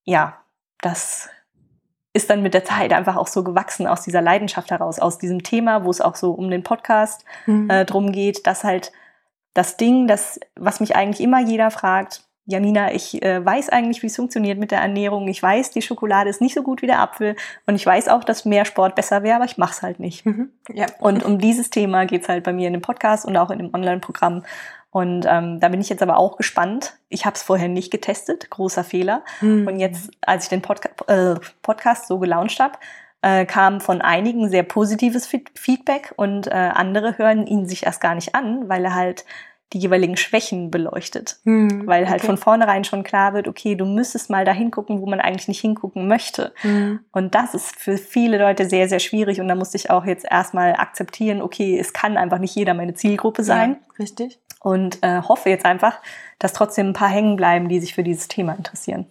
B: ja, das ist dann mit der Zeit einfach auch so gewachsen aus dieser Leidenschaft heraus, aus diesem Thema, wo es auch so um den Podcast mhm. äh, drum geht, dass halt das Ding, das, was mich eigentlich immer jeder fragt, Janina, ich äh, weiß eigentlich, wie es funktioniert mit der Ernährung. Ich weiß, die Schokolade ist nicht so gut wie der Apfel. Und ich weiß auch, dass mehr Sport besser wäre, aber ich mache es halt nicht. Mhm. Ja. Und um dieses Thema geht's halt bei mir in dem Podcast und auch in dem Online-Programm. Und ähm, da bin ich jetzt aber auch gespannt. Ich habe es vorher nicht getestet, großer Fehler. Mhm. Und jetzt, als ich den Podca äh, Podcast so gelauncht habe, äh, kam von einigen sehr positives Feedback und äh, andere hören ihn sich erst gar nicht an, weil er halt die jeweiligen Schwächen beleuchtet. Mhm. Weil halt okay. von vornherein schon klar wird, okay, du müsstest mal da hingucken, wo man eigentlich nicht hingucken möchte. Mhm. Und das ist für viele Leute sehr, sehr schwierig. Und da musste ich auch jetzt erstmal akzeptieren, okay, es kann einfach nicht jeder meine Zielgruppe sein.
A: Ja, richtig
B: und äh, hoffe jetzt einfach, dass trotzdem ein paar hängen bleiben, die sich für dieses Thema interessieren.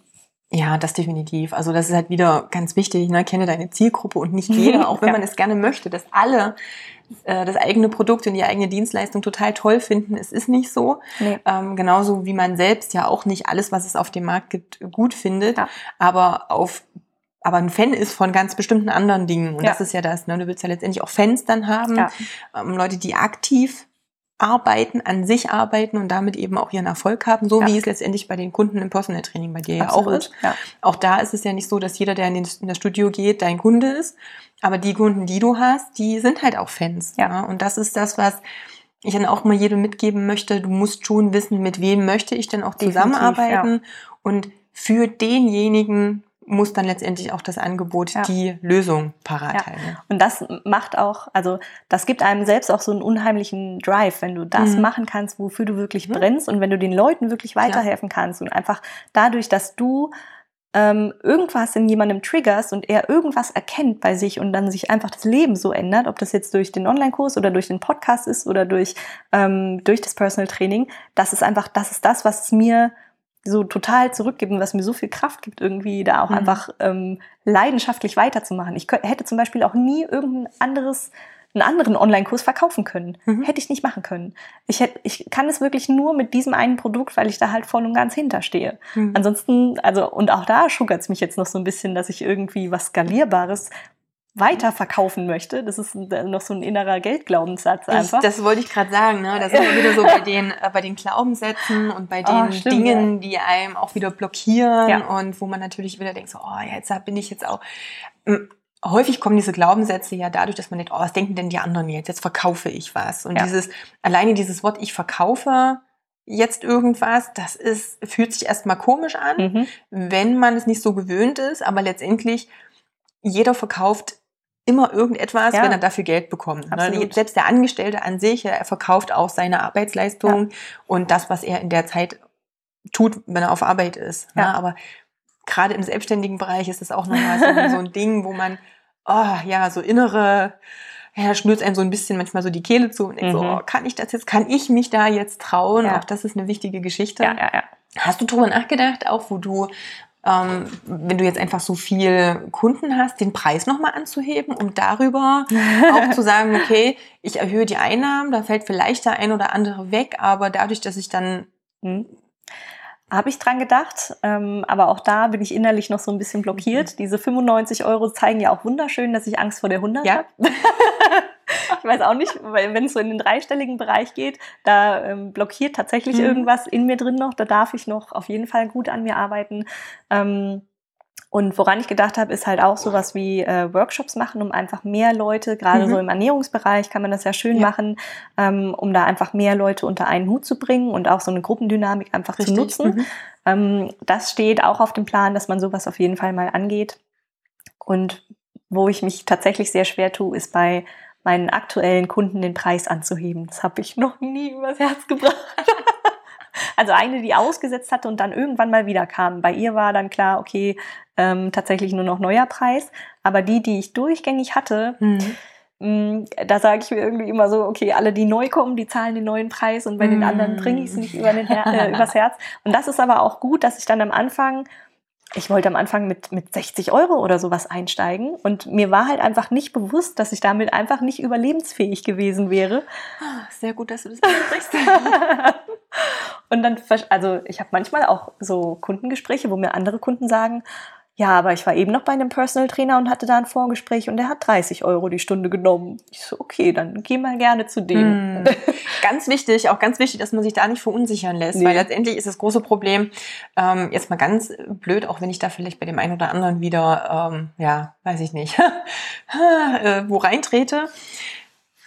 A: Ja, das definitiv. Also das ist halt wieder ganz wichtig. Ne? Kenne deine Zielgruppe und nicht jeder, auch wenn ja. man es gerne möchte, dass alle äh, das eigene Produkt und die eigene Dienstleistung total toll finden. Es ist nicht so. Nee. Ähm, genauso wie man selbst ja auch nicht alles, was es auf dem Markt gibt, gut findet. Ja. Aber auf aber ein Fan ist von ganz bestimmten anderen Dingen. Und ja. das ist ja das. Ne? Du willst ja letztendlich auch Fans dann haben, ähm, Leute, die aktiv arbeiten, an sich arbeiten und damit eben auch ihren Erfolg haben, so ja. wie es letztendlich bei den Kunden im Personal Training bei dir Absolut. ja auch ist. Ja. Auch da ist es ja nicht so, dass jeder, der in, den, in das Studio geht, dein Kunde ist. Aber die Kunden, die du hast, die sind halt auch Fans. Ja. ja. Und das ist das, was ich dann auch mal jedem mitgeben möchte. Du musst schon wissen, mit wem möchte ich denn auch zusammenarbeiten. Und für denjenigen, muss dann letztendlich auch das Angebot ja. die Lösung parat ja. halten.
B: Und das macht auch, also das gibt einem selbst auch so einen unheimlichen Drive, wenn du das mhm. machen kannst, wofür du wirklich mhm. brennst und wenn du den Leuten wirklich weiterhelfen ja. kannst und einfach dadurch, dass du ähm, irgendwas in jemandem triggerst und er irgendwas erkennt bei sich und dann sich einfach das Leben so ändert, ob das jetzt durch den Online-Kurs oder durch den Podcast ist oder durch, ähm, durch das Personal Training, das ist einfach, das ist das, was es mir so total zurückgibt und was mir so viel Kraft gibt, irgendwie da auch mhm. einfach ähm, leidenschaftlich weiterzumachen. Ich könnte, hätte zum Beispiel auch nie irgendein anderes einen anderen Online-Kurs verkaufen können. Mhm. Hätte ich nicht machen können. Ich, hätte, ich kann es wirklich nur mit diesem einen Produkt, weil ich da halt voll und ganz hinterstehe. Mhm. Ansonsten, also, und auch da schuckert es mich jetzt noch so ein bisschen, dass ich irgendwie was Skalierbares weiter verkaufen möchte. Das ist noch so ein innerer Geldglaubenssatz einfach.
A: Ich, das wollte ich gerade sagen. Ne? Das ist wieder so bei den, äh, bei den Glaubenssätzen und bei den oh, stimmt, Dingen, ja. die einem auch wieder blockieren ja. und wo man natürlich wieder denkt, so, oh, jetzt bin ich jetzt auch häufig kommen diese Glaubenssätze ja dadurch, dass man denkt, oh, was denken denn die anderen jetzt? Jetzt verkaufe ich was. Und ja. dieses, alleine dieses Wort, ich verkaufe jetzt irgendwas, das ist, fühlt sich erstmal komisch an, mhm. wenn man es nicht so gewöhnt ist, aber letztendlich jeder verkauft immer irgendetwas, ja. wenn er dafür Geld bekommt. Ne? Selbst der Angestellte an sich, er verkauft auch seine Arbeitsleistung ja. und das, was er in der Zeit tut, wenn er auf Arbeit ist. Ne? Ja. Aber gerade im selbstständigen Bereich ist es auch nochmal so, so ein Ding, wo man oh, ja, so innere, ja, schnürt einem so ein bisschen manchmal so die Kehle zu und denkt mhm. so, oh, kann ich das jetzt, kann ich mich da jetzt trauen? Auch das ist eine wichtige Geschichte.
B: Ja, ja, ja.
A: Hast du darüber nachgedacht, auch wo du, ähm, wenn du jetzt einfach so viel Kunden hast, den Preis nochmal anzuheben, um darüber auch zu sagen, okay, ich erhöhe die Einnahmen, da fällt vielleicht der ein oder andere weg, aber dadurch, dass ich dann
B: hm, habe ich dran gedacht, ähm, aber auch da bin ich innerlich noch so ein bisschen blockiert. Mhm. Diese 95 Euro zeigen ja auch wunderschön, dass ich Angst vor der 100 ja. habe. ich weiß auch nicht, weil wenn es so in den dreistelligen Bereich geht, da ähm, blockiert tatsächlich mhm. irgendwas in mir drin noch. Da darf ich noch auf jeden Fall gut an mir arbeiten. Ähm, und woran ich gedacht habe, ist halt auch sowas wie äh, Workshops machen, um einfach mehr Leute, gerade mhm. so im Ernährungsbereich kann man das ja schön ja. machen, ähm, um da einfach mehr Leute unter einen Hut zu bringen und auch so eine Gruppendynamik einfach Richtig. zu nutzen. Mhm. Ähm, das steht auch auf dem Plan, dass man sowas auf jeden Fall mal angeht. Und wo ich mich tatsächlich sehr schwer tue, ist bei meinen aktuellen Kunden den Preis anzuheben. Das habe ich noch nie übers Herz gebracht. Also eine, die ausgesetzt hatte und dann irgendwann mal wieder kam. Bei ihr war dann klar, okay, ähm, tatsächlich nur noch neuer Preis. Aber die, die ich durchgängig hatte, mhm. Mm, da sage ich mir irgendwie immer so, okay, alle, die neu kommen, die zahlen den neuen Preis und bei den anderen bringe ich es nicht über den Her äh, übers Herz. Und das ist aber auch gut, dass ich dann am Anfang ich wollte am Anfang mit, mit 60 Euro oder sowas einsteigen und mir war halt einfach nicht bewusst, dass ich damit einfach nicht überlebensfähig gewesen wäre.
A: Ah, sehr gut, dass du das ansprichst.
B: und dann, also ich habe manchmal auch so Kundengespräche, wo mir andere Kunden sagen, ja, aber ich war eben noch bei einem Personal Trainer und hatte da ein Vorgespräch und der hat 30 Euro die Stunde genommen. Ich so, okay, dann geh mal gerne zu dem.
A: Mm. ganz wichtig, auch ganz wichtig, dass man sich da nicht verunsichern lässt, nee. weil letztendlich ist das große Problem, ähm, jetzt mal ganz blöd, auch wenn ich da vielleicht bei dem einen oder anderen wieder, ähm, ja, weiß ich nicht, äh, wo reintrete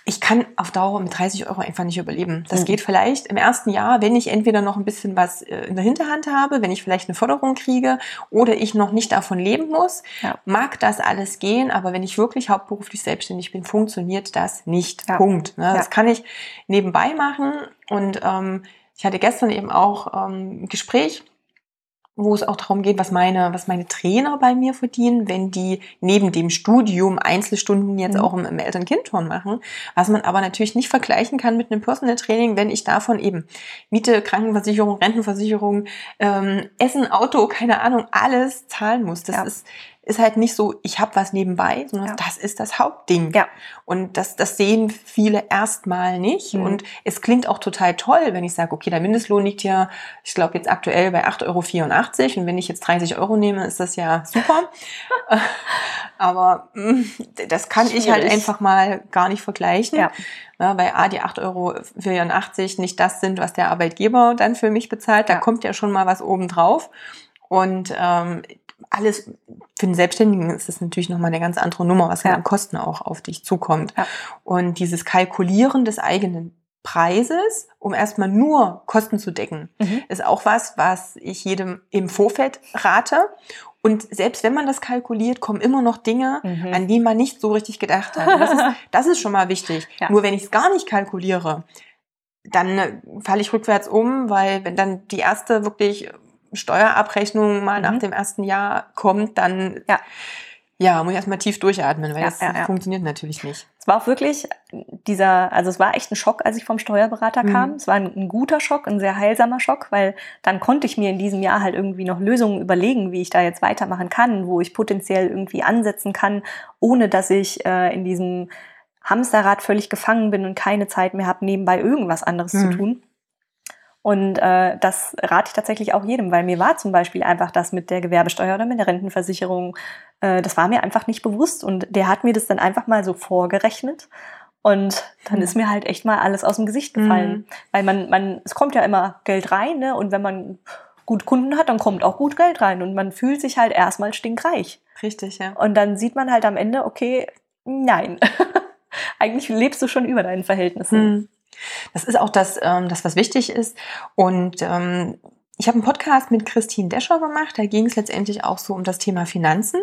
A: ich kann auf Dauer mit 30 Euro einfach nicht überleben. Das mhm. geht vielleicht im ersten Jahr, wenn ich entweder noch ein bisschen was äh, in der Hinterhand habe, wenn ich vielleicht eine Förderung kriege oder ich noch nicht davon leben muss, ja. mag das alles gehen. Aber wenn ich wirklich hauptberuflich selbstständig bin, funktioniert das nicht. Ja. Punkt. Ne? Ja. Das kann ich nebenbei machen. Und ähm, ich hatte gestern eben auch ähm, ein Gespräch wo es auch darum geht, was meine, was meine Trainer bei mir verdienen, wenn die neben dem Studium Einzelstunden jetzt mhm. auch im, im Eltern-Kind-Turn machen, was man aber natürlich nicht vergleichen kann mit einem Personal Training, wenn ich davon eben Miete, Krankenversicherung, Rentenversicherung, ähm, Essen, Auto, keine Ahnung, alles zahlen muss. Das ja. ist ist halt nicht so, ich habe was nebenbei, sondern ja. das ist das Hauptding. Ja. Und das, das sehen viele erstmal nicht. Mhm. Und es klingt auch total toll, wenn ich sage, okay, der Mindestlohn liegt ja, ich glaube jetzt aktuell bei 8,84 Euro. Und wenn ich jetzt 30 Euro nehme, ist das ja super. Aber mm, das kann Schwierig. ich halt einfach mal gar nicht vergleichen. Ja. Na, weil A, die 8,84 Euro nicht das sind, was der Arbeitgeber dann für mich bezahlt. Da kommt ja schon mal was oben drauf. Und ähm, alles für den Selbstständigen ist das natürlich nochmal eine ganz andere Nummer, was ja. an Kosten auch auf dich zukommt. Ja. Und dieses Kalkulieren des eigenen Preises, um erstmal nur Kosten zu decken, mhm. ist auch was, was ich jedem im Vorfeld rate. Und selbst wenn man das kalkuliert, kommen immer noch Dinge, mhm. an die man nicht so richtig gedacht hat. Das ist, das ist, schon mal wichtig. Ja. Nur wenn ich es gar nicht kalkuliere, dann falle ich rückwärts um, weil wenn dann die erste wirklich Steuerabrechnung mal mhm. nach dem ersten Jahr kommt, dann ja. Ja, muss ich erstmal tief durchatmen, weil ja, das ja, funktioniert natürlich nicht.
B: Es war auch wirklich dieser, also es war echt ein Schock, als ich vom Steuerberater mhm. kam. Es war ein, ein, guter Schock, ein sehr heilsamer Schock, weil dann konnte ich mir in diesem Jahr halt irgendwie noch Lösungen überlegen, wie ich da jetzt weitermachen kann, wo ich potenziell irgendwie ansetzen kann, ohne dass ich äh, in diesem Hamsterrad völlig gefangen bin und keine Zeit mehr habe, nebenbei irgendwas anderes mhm. zu tun. Und äh, das rate ich tatsächlich auch jedem, weil mir war zum Beispiel einfach das mit der Gewerbesteuer oder mit der Rentenversicherung, äh, das war mir einfach nicht bewusst. Und der hat mir das dann einfach mal so vorgerechnet. Und dann mhm. ist mir halt echt mal alles aus dem Gesicht gefallen. Mhm. Weil man, man, es kommt ja immer Geld rein, ne? Und wenn man gut Kunden hat, dann kommt auch gut Geld rein. Und man fühlt sich halt erstmal stinkreich.
A: Richtig, ja.
B: Und dann sieht man halt am Ende, okay, nein. Eigentlich lebst du schon über deinen Verhältnissen.
A: Mhm. Das ist auch das, ähm, das was wichtig ist. Und ähm, ich habe einen Podcast mit Christine Descher gemacht. Da ging es letztendlich auch so um das Thema Finanzen.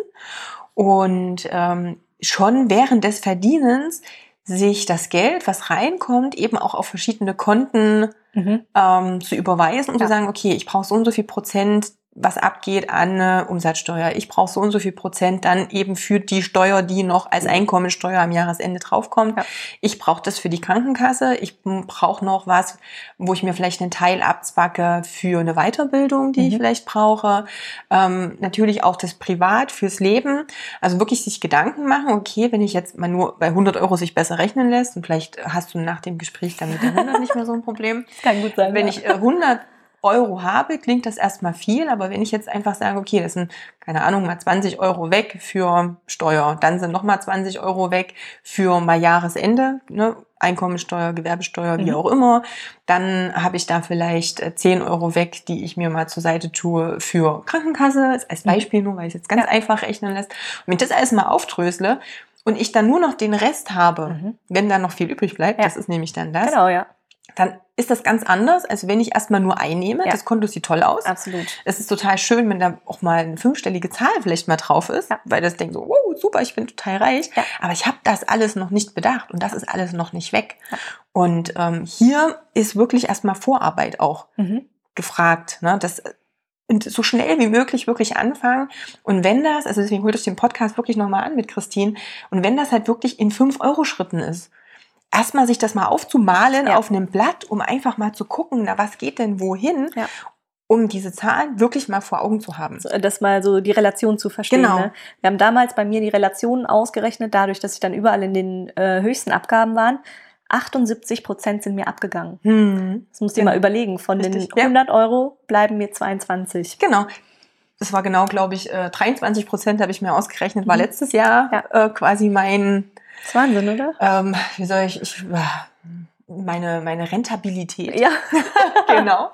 A: Und ähm, schon während des Verdienens sich das Geld, was reinkommt, eben auch auf verschiedene Konten mhm. ähm, zu überweisen und ja. zu sagen, okay, ich brauche so und so viel Prozent was abgeht an äh, Umsatzsteuer. Ich brauche so und so viel Prozent dann eben für die Steuer, die noch als Einkommensteuer am Jahresende draufkommt. Ja. Ich brauche das für die Krankenkasse. Ich brauche noch was, wo ich mir vielleicht einen Teil abzwacke für eine Weiterbildung, die mhm. ich vielleicht brauche. Ähm, natürlich auch das Privat fürs Leben. Also wirklich sich Gedanken machen, okay, wenn ich jetzt mal nur bei 100 Euro sich besser rechnen lässt und vielleicht hast du nach dem Gespräch dann mit der 100 nicht mehr so ein Problem.
B: Kann gut sein.
A: Wenn ja. ich äh, 100 Euro habe, klingt das erstmal viel, aber wenn ich jetzt einfach sage, okay, das sind, keine Ahnung, mal 20 Euro weg für Steuer, dann sind nochmal 20 Euro weg für mal Jahresende, ne, Einkommensteuer, Gewerbesteuer, wie mhm. auch immer, dann habe ich da vielleicht 10 äh, Euro weg, die ich mir mal zur Seite tue für Krankenkasse, als mhm. Beispiel nur, weil ich es jetzt ganz ja. einfach rechnen lässt. Und wenn ich das alles mal auftrösle, und ich dann nur noch den Rest habe, mhm. wenn da noch viel übrig bleibt, ja. das ist nämlich dann das.
B: Genau, ja
A: dann ist das ganz anders, als wenn ich erstmal nur einnehme. Ja. Das Konto sieht toll aus.
B: Absolut.
A: Es ist total schön, wenn da auch mal eine fünfstellige Zahl vielleicht mal drauf ist, ja. weil das denkt so, wow, super, ich bin total reich. Ja. Aber ich habe das alles noch nicht bedacht und das ist alles noch nicht weg. Und ähm, hier ist wirklich erstmal Vorarbeit auch mhm. gefragt. Ne? Das und so schnell wie möglich wirklich anfangen. Und wenn das, also deswegen holt euch den Podcast wirklich nochmal an mit Christine, und wenn das halt wirklich in 5-Euro-Schritten ist, erstmal sich das mal aufzumalen ja. auf einem Blatt, um einfach mal zu gucken, na, was geht denn wohin? Ja. Um diese Zahlen wirklich mal vor Augen zu haben.
B: Das mal so die Relation zu verstehen. Genau. Ne? Wir haben damals bei mir die Relationen ausgerechnet, dadurch, dass ich dann überall in den äh, höchsten Abgaben waren. 78 Prozent sind mir abgegangen. Hm. Das musst du dir mal überlegen. Von Richtig. den 100 ja. Euro bleiben mir 22.
A: Genau. Das war genau, glaube ich, 23 äh, Prozent habe ich mir ausgerechnet, war mhm. letztes Jahr ja. äh, quasi mein
B: das ist Wahnsinn, oder?
A: Ähm, wie soll ich, ich meine, meine Rentabilität.
B: Ja.
A: genau.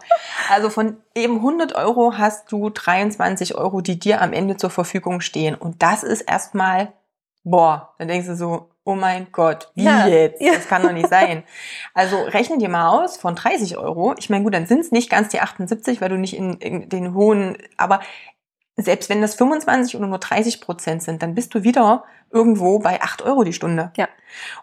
A: Also von eben 100 Euro hast du 23 Euro, die dir am Ende zur Verfügung stehen. Und das ist erstmal, boah, dann denkst du so, oh mein Gott, wie ja. jetzt? Das kann doch nicht sein. Also rechne dir mal aus von 30 Euro. Ich meine, gut, dann sind es nicht ganz die 78, weil du nicht in, in den hohen, aber selbst wenn das 25 oder nur 30 Prozent sind, dann bist du wieder irgendwo bei 8 Euro die Stunde.
B: Ja.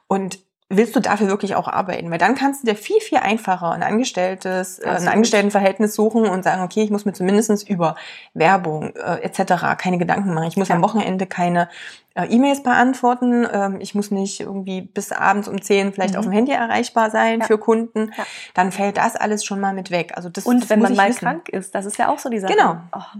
A: Und willst du dafür wirklich auch arbeiten? Weil dann kannst du dir viel, viel einfacher ein Angestelltes, äh, ein Angestelltenverhältnis suchen und sagen, okay, ich muss mir zumindest über Werbung äh, etc. keine Gedanken machen. Ich muss ja. am Wochenende keine äh, E-Mails beantworten. Ähm, ich muss nicht irgendwie bis abends um 10 vielleicht mhm. auf dem Handy erreichbar sein ja. für Kunden. Ja. Dann fällt das alles schon mal mit weg. Also das,
B: und
A: das
B: wenn man mal wissen. krank ist, das ist ja auch so dieser.
A: Genau. Oh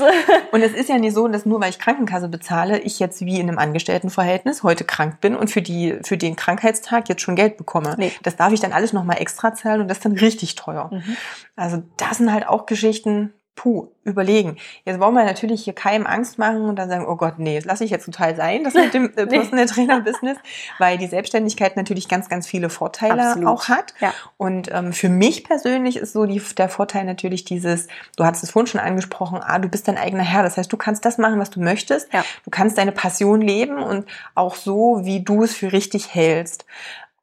A: und es ist ja nicht so, dass nur weil ich Krankenkasse bezahle, ich jetzt wie in einem Angestelltenverhältnis heute krank bin und für, die, für den Krankheitstag jetzt schon Geld bekomme. Nee. Das darf ich dann alles nochmal extra zahlen und das ist dann richtig teuer. Mhm. Also das sind halt auch Geschichten, puh, überlegen. Jetzt wollen wir natürlich hier keinem Angst machen und dann sagen, oh Gott, nee, das lasse ich jetzt total sein, das mit dem äh, Personal Trainer Business, weil die Selbstständigkeit natürlich ganz, ganz viele Vorteile Absolut. auch hat. Ja. Und ähm, für mich persönlich ist so die, der Vorteil natürlich dieses, du hattest es vorhin schon angesprochen, ah, du bist dein eigener Herr. Das heißt, du kannst das machen, was du möchtest. Ja. Du kannst deine Passion leben und auch so, wie du es für richtig hältst.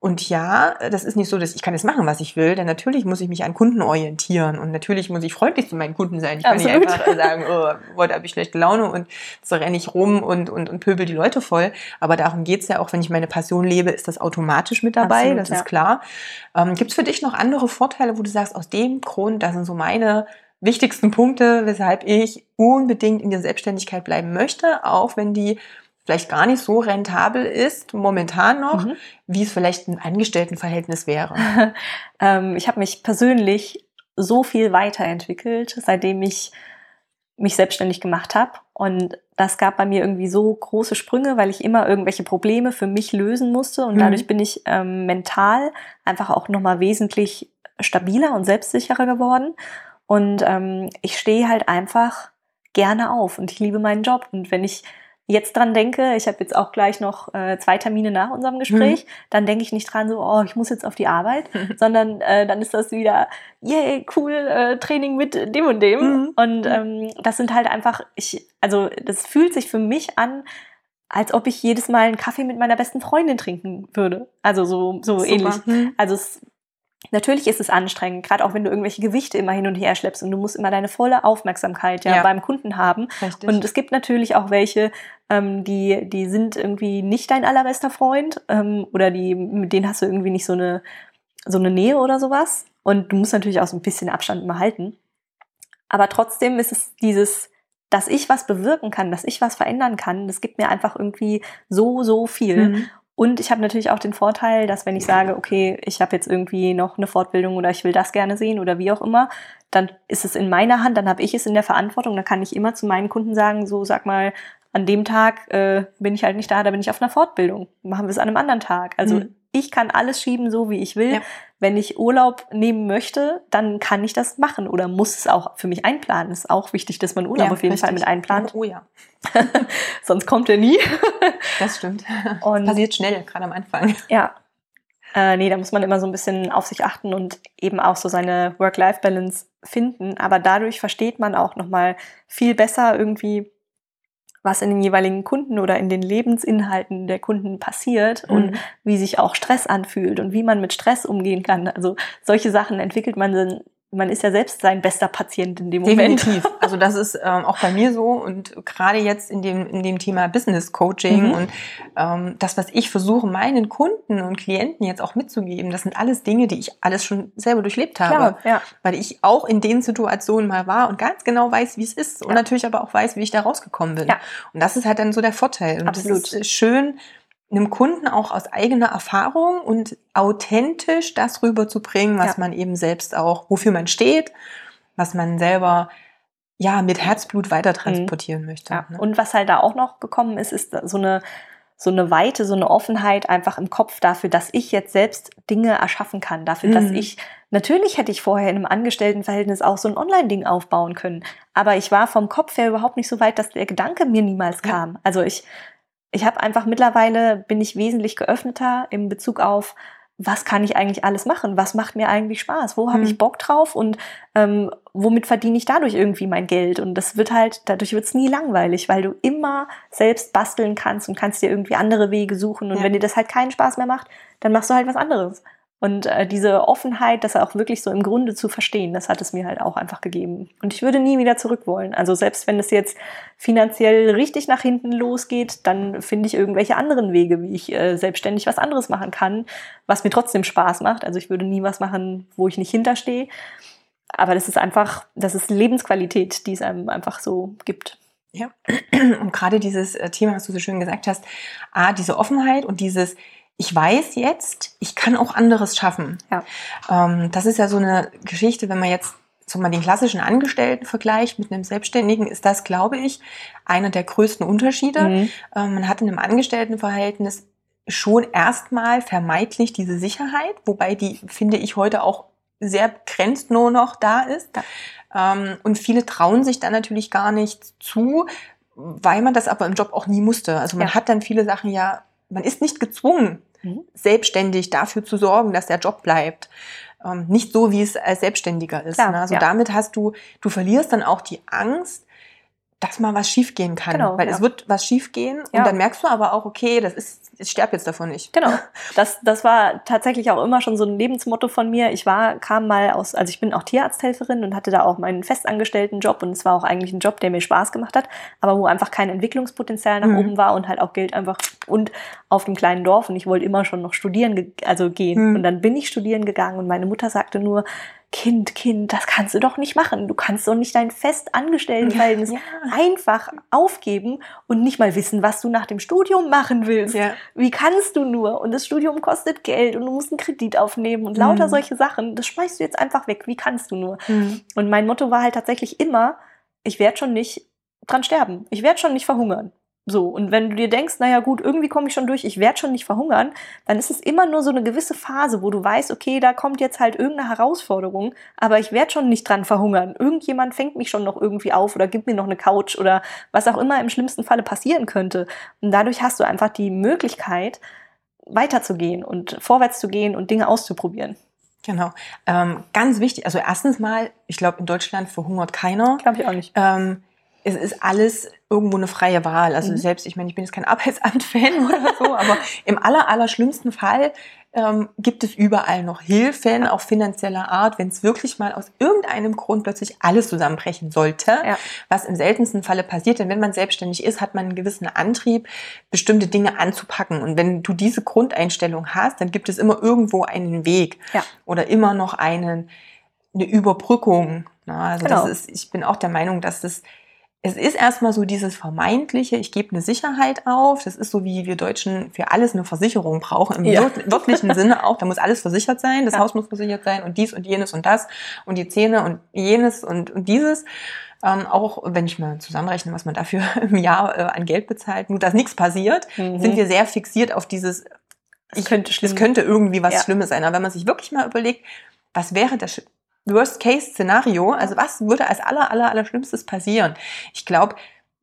A: Und ja, das ist nicht so, dass ich kann jetzt machen, was ich will, denn natürlich muss ich mich an Kunden orientieren und natürlich muss ich freundlich zu meinen Kunden sein. Ich kann Absolut. nicht einfach sagen, oh, heute habe ich schlechte Laune und so renne ich rum und, und, und pöbel die Leute voll. Aber darum geht's ja auch, wenn ich meine Passion lebe, ist das automatisch mit dabei, Absolut, das ja. ist klar. Ähm, Gibt es für dich noch andere Vorteile, wo du sagst, aus dem Grund, das sind so meine wichtigsten Punkte, weshalb ich unbedingt in der Selbstständigkeit bleiben möchte, auch wenn die vielleicht gar nicht so rentabel ist, momentan noch, mhm. wie es vielleicht ein Angestelltenverhältnis wäre?
B: ähm, ich habe mich persönlich so viel weiterentwickelt, seitdem ich mich selbstständig gemacht habe. Und das gab bei mir irgendwie so große Sprünge, weil ich immer irgendwelche Probleme für mich lösen musste. Und mhm. dadurch bin ich ähm, mental einfach auch nochmal wesentlich stabiler und selbstsicherer geworden. Und ähm, ich stehe halt einfach gerne auf und ich liebe meinen Job. Und wenn ich jetzt dran denke, ich habe jetzt auch gleich noch äh, zwei Termine nach unserem Gespräch, mhm. dann denke ich nicht dran so, oh, ich muss jetzt auf die Arbeit, sondern äh, dann ist das wieder, yay, cool, äh, Training mit dem und dem. Mhm. Und ähm, das sind halt einfach, ich, also das fühlt sich für mich an, als ob ich jedes Mal einen Kaffee mit meiner besten Freundin trinken würde. Also so, so ähnlich. Mhm. Also es Natürlich ist es anstrengend, gerade auch wenn du irgendwelche Gewichte immer hin und her schleppst und du musst immer deine volle Aufmerksamkeit ja, ja. beim Kunden haben. Richtig. Und es gibt natürlich auch welche, ähm, die, die sind irgendwie nicht dein allerbester Freund ähm, oder die, mit denen hast du irgendwie nicht so eine, so eine Nähe oder sowas. Und du musst natürlich auch so ein bisschen Abstand immer halten. Aber trotzdem ist es dieses, dass ich was bewirken kann, dass ich was verändern kann, das gibt mir einfach irgendwie so, so viel. Mhm. Und ich habe natürlich auch den Vorteil, dass wenn ich sage, okay, ich habe jetzt irgendwie noch eine Fortbildung oder ich will das gerne sehen oder wie auch immer, dann ist es in meiner Hand, dann habe ich es in der Verantwortung, dann kann ich immer zu meinen Kunden sagen, so sag mal, an dem Tag äh, bin ich halt nicht da, da bin ich auf einer Fortbildung. Machen wir es an einem anderen Tag. Also mhm. Ich kann alles schieben, so wie ich will. Ja. Wenn ich Urlaub nehmen möchte, dann kann ich das machen oder muss es auch für mich einplanen. Ist auch wichtig, dass man Urlaub ja, auf jeden richtig. Fall mit einplant.
A: Oh ja.
B: Sonst kommt er nie.
A: das stimmt. Und passiert schnell, gerade am Anfang.
B: Ja. Äh, nee, da muss man immer so ein bisschen auf sich achten und eben auch so seine Work-Life-Balance finden. Aber dadurch versteht man auch nochmal viel besser irgendwie, was in den jeweiligen Kunden oder in den Lebensinhalten der Kunden passiert mhm. und wie sich auch Stress anfühlt und wie man mit Stress umgehen kann. Also solche Sachen entwickelt man dann man ist ja selbst sein bester Patient in dem Moment.
A: Definitiv. Also das ist ähm, auch bei mir so und gerade jetzt in dem in dem Thema Business Coaching mhm. und ähm, das, was ich versuche meinen Kunden und Klienten jetzt auch mitzugeben, das sind alles Dinge, die ich alles schon selber durchlebt habe, Klar, ja. weil ich auch in den Situationen mal war und ganz genau weiß, wie es ist ja. und natürlich aber auch weiß, wie ich da rausgekommen bin. Ja. Und das ist halt dann so der Vorteil. Und Absolut. Das ist schön einem Kunden auch aus eigener Erfahrung und authentisch das rüberzubringen, was ja. man eben selbst auch, wofür man steht, was man selber ja mit Herzblut weiter transportieren mhm. möchte. Ja.
B: Ne? Und was halt da auch noch gekommen ist, ist so eine so eine Weite, so eine Offenheit einfach im Kopf dafür, dass ich jetzt selbst Dinge erschaffen kann, dafür, mhm. dass ich natürlich hätte ich vorher in einem Angestelltenverhältnis auch so ein Online-Ding aufbauen können, aber ich war vom Kopf her überhaupt nicht so weit, dass der Gedanke mir niemals kam. Ja. Also ich ich habe einfach mittlerweile bin ich wesentlich geöffneter in Bezug auf was kann ich eigentlich alles machen? Was macht mir eigentlich Spaß? Wo habe mhm. ich Bock drauf? Und ähm, womit verdiene ich dadurch irgendwie mein Geld? Und das wird halt, dadurch wird es nie langweilig, weil du immer selbst basteln kannst und kannst dir irgendwie andere Wege suchen. Und ja. wenn dir das halt keinen Spaß mehr macht, dann machst du halt was anderes. Und äh, diese Offenheit, das auch wirklich so im Grunde zu verstehen, das hat es mir halt auch einfach gegeben. Und ich würde nie wieder zurück wollen. Also selbst wenn es jetzt finanziell richtig nach hinten losgeht, dann finde ich irgendwelche anderen Wege, wie ich äh, selbstständig was anderes machen kann, was mir trotzdem Spaß macht. Also ich würde nie was machen, wo ich nicht hinterstehe. Aber das ist einfach, das ist Lebensqualität, die es einem einfach so gibt.
A: Ja, und gerade dieses äh, Thema, was du so schön gesagt hast, A, diese Offenheit und dieses, ich weiß jetzt, ich kann auch anderes schaffen. Ja. Ähm, das ist ja so eine Geschichte, wenn man jetzt so mal den klassischen Angestellten vergleicht mit einem Selbstständigen, ist das, glaube ich, einer der größten Unterschiede. Mhm. Ähm, man hat in einem Angestelltenverhältnis schon erstmal vermeintlich diese Sicherheit, wobei die, finde ich, heute auch sehr grenzt nur noch da ist. Ja. Ähm, und viele trauen sich dann natürlich gar nicht zu, weil man das aber im Job auch nie musste. Also man ja. hat dann viele Sachen ja, man ist nicht gezwungen, mhm. selbstständig dafür zu sorgen, dass der Job bleibt. Ähm, nicht so, wie es als Selbstständiger ist. Klar, ne? Also ja. damit hast du, du verlierst dann auch die Angst, dass mal was schiefgehen kann. Genau, Weil ja. es wird was schiefgehen ja. und dann merkst du aber auch, okay, das ist, ich sterbe jetzt davon nicht.
B: Genau. Das, das war tatsächlich auch immer schon so ein Lebensmotto von mir. Ich war, kam mal aus, also ich bin auch Tierarzthelferin und hatte da auch meinen festangestellten Job und es war auch eigentlich ein Job, der mir Spaß gemacht hat, aber wo einfach kein Entwicklungspotenzial nach mhm. oben war und halt auch Geld einfach und auf dem kleinen Dorf und ich wollte immer schon noch studieren, also gehen. Mhm. Und dann bin ich studieren gegangen und meine Mutter sagte nur, Kind, Kind, das kannst du doch nicht machen. Du kannst doch nicht dein fest Angestelltenverhältnis
A: Ja.
B: einfach aufgeben und nicht mal wissen, was du nach dem Studium machen willst.
A: Ja.
B: Wie kannst du nur? Und das Studium kostet Geld und du musst einen Kredit aufnehmen und lauter
A: Mhm.
B: solche Sachen. Das schmeißt du jetzt einfach weg. Wie kannst du nur?
A: Mhm.
B: Und mein Motto war halt tatsächlich immer, ich werde schon nicht dran sterben. Ich werde schon nicht verhungern. So, und wenn du dir denkst, naja gut, irgendwie komme ich schon durch, ich werde schon nicht verhungern, dann ist es immer nur so eine gewisse Phase, wo du weißt, okay, da kommt jetzt halt irgendeine Herausforderung, aber ich werde schon nicht dran verhungern. Irgendjemand fängt mich schon noch irgendwie auf oder gibt mir noch eine Couch oder was auch immer im schlimmsten Falle passieren könnte. Und dadurch hast du einfach die Möglichkeit, weiterzugehen und vorwärts zu gehen und Dinge auszuprobieren.
A: Genau. Ähm, ganz wichtig, also erstens mal, ich glaube, in Deutschland verhungert keiner.
B: Glaube ich auch nicht.
A: Ähm, es ist alles irgendwo eine freie Wahl. Also
B: Mhm.
A: selbst, ich meine, ich bin jetzt kein Arbeitsamt-Fan oder so, aber im aller, aller schlimmsten Fall ähm, gibt es überall noch Hilfen, auch finanzieller Art, wenn es wirklich mal aus irgendeinem Grund plötzlich alles zusammenbrechen sollte,
B: Ja.
A: was im seltensten Falle passiert. Denn wenn man selbstständig ist, hat man einen gewissen Antrieb, bestimmte Dinge anzupacken. Und wenn du diese Grundeinstellung hast, dann gibt es immer irgendwo einen Weg
B: Ja.
A: oder immer noch einen, eine Überbrückung. Na, also
B: Genau.
A: das ist, ich bin auch der Meinung, dass das es ist erstmal so dieses vermeintliche, ich gebe eine Sicherheit auf. Das ist so, wie wir Deutschen für alles eine Versicherung brauchen, im
B: Ja.
A: wir- wörtlichen Sinne auch. Da muss alles versichert sein, das
B: Ja.
A: Haus muss versichert sein und dies und jenes und das und die Zähne und jenes und, und dieses. Ähm, auch wenn ich mal zusammenrechne, was man dafür im Jahr äh, an Geld bezahlt, nur dass nichts passiert,
B: Mhm.
A: sind wir sehr fixiert auf dieses,
B: Es könnte
A: es könnte irgendwie was
B: Ja.
A: Schlimmes sein. Aber wenn man sich wirklich mal überlegt, was wäre das Worst-Case-Szenario, also was würde als aller, aller, aller Schlimmstes passieren? Ich glaube,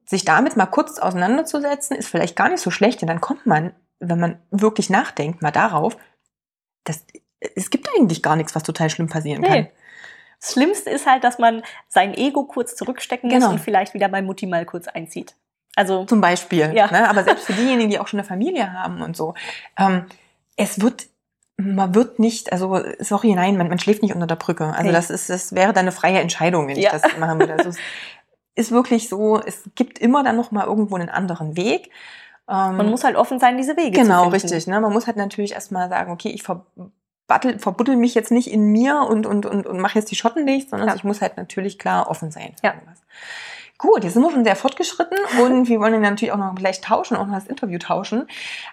A: sich damit mal kurz auseinanderzusetzen, ist vielleicht gar nicht so schlecht, denn dann kommt man, wenn man wirklich nachdenkt, mal darauf, dass es gibt eigentlich gar nichts, was total schlimm passieren kann.
B: Nee. Das Schlimmste ist halt, dass man sein Ego kurz zurückstecken muss
A: Genau.
B: und vielleicht wieder bei Mutti mal kurz einzieht. Also,
A: Zum Beispiel.
B: Ja.
A: Ne? Aber selbst für diejenigen, die auch schon eine Familie haben und so, ähm, es wird, man wird nicht, also sorry, nein, man, man schläft nicht unter der Brücke. Also
B: Nee.
A: das ist, das wäre dann eine freie Entscheidung, wenn
B: Ja.
A: ich das machen würde. Also es ist wirklich so, es gibt immer dann noch mal irgendwo einen anderen Weg. Ähm,
B: man muss halt offen sein, diese Wege zu
A: Genau,
B: finden.
A: richtig. Ne? Man muss halt natürlich erstmal sagen, okay, ich verbattel, verbuddel mich jetzt nicht in mir und, und, und, und mache jetzt die Schotten dicht, sondern
B: Ja.
A: ich muss halt natürlich klar offen sein.
B: Ja.
A: irgendwas. Gut, jetzt sind wir schon sehr fortgeschritten und wir wollen dann natürlich auch noch gleich tauschen, auch noch das Interview tauschen.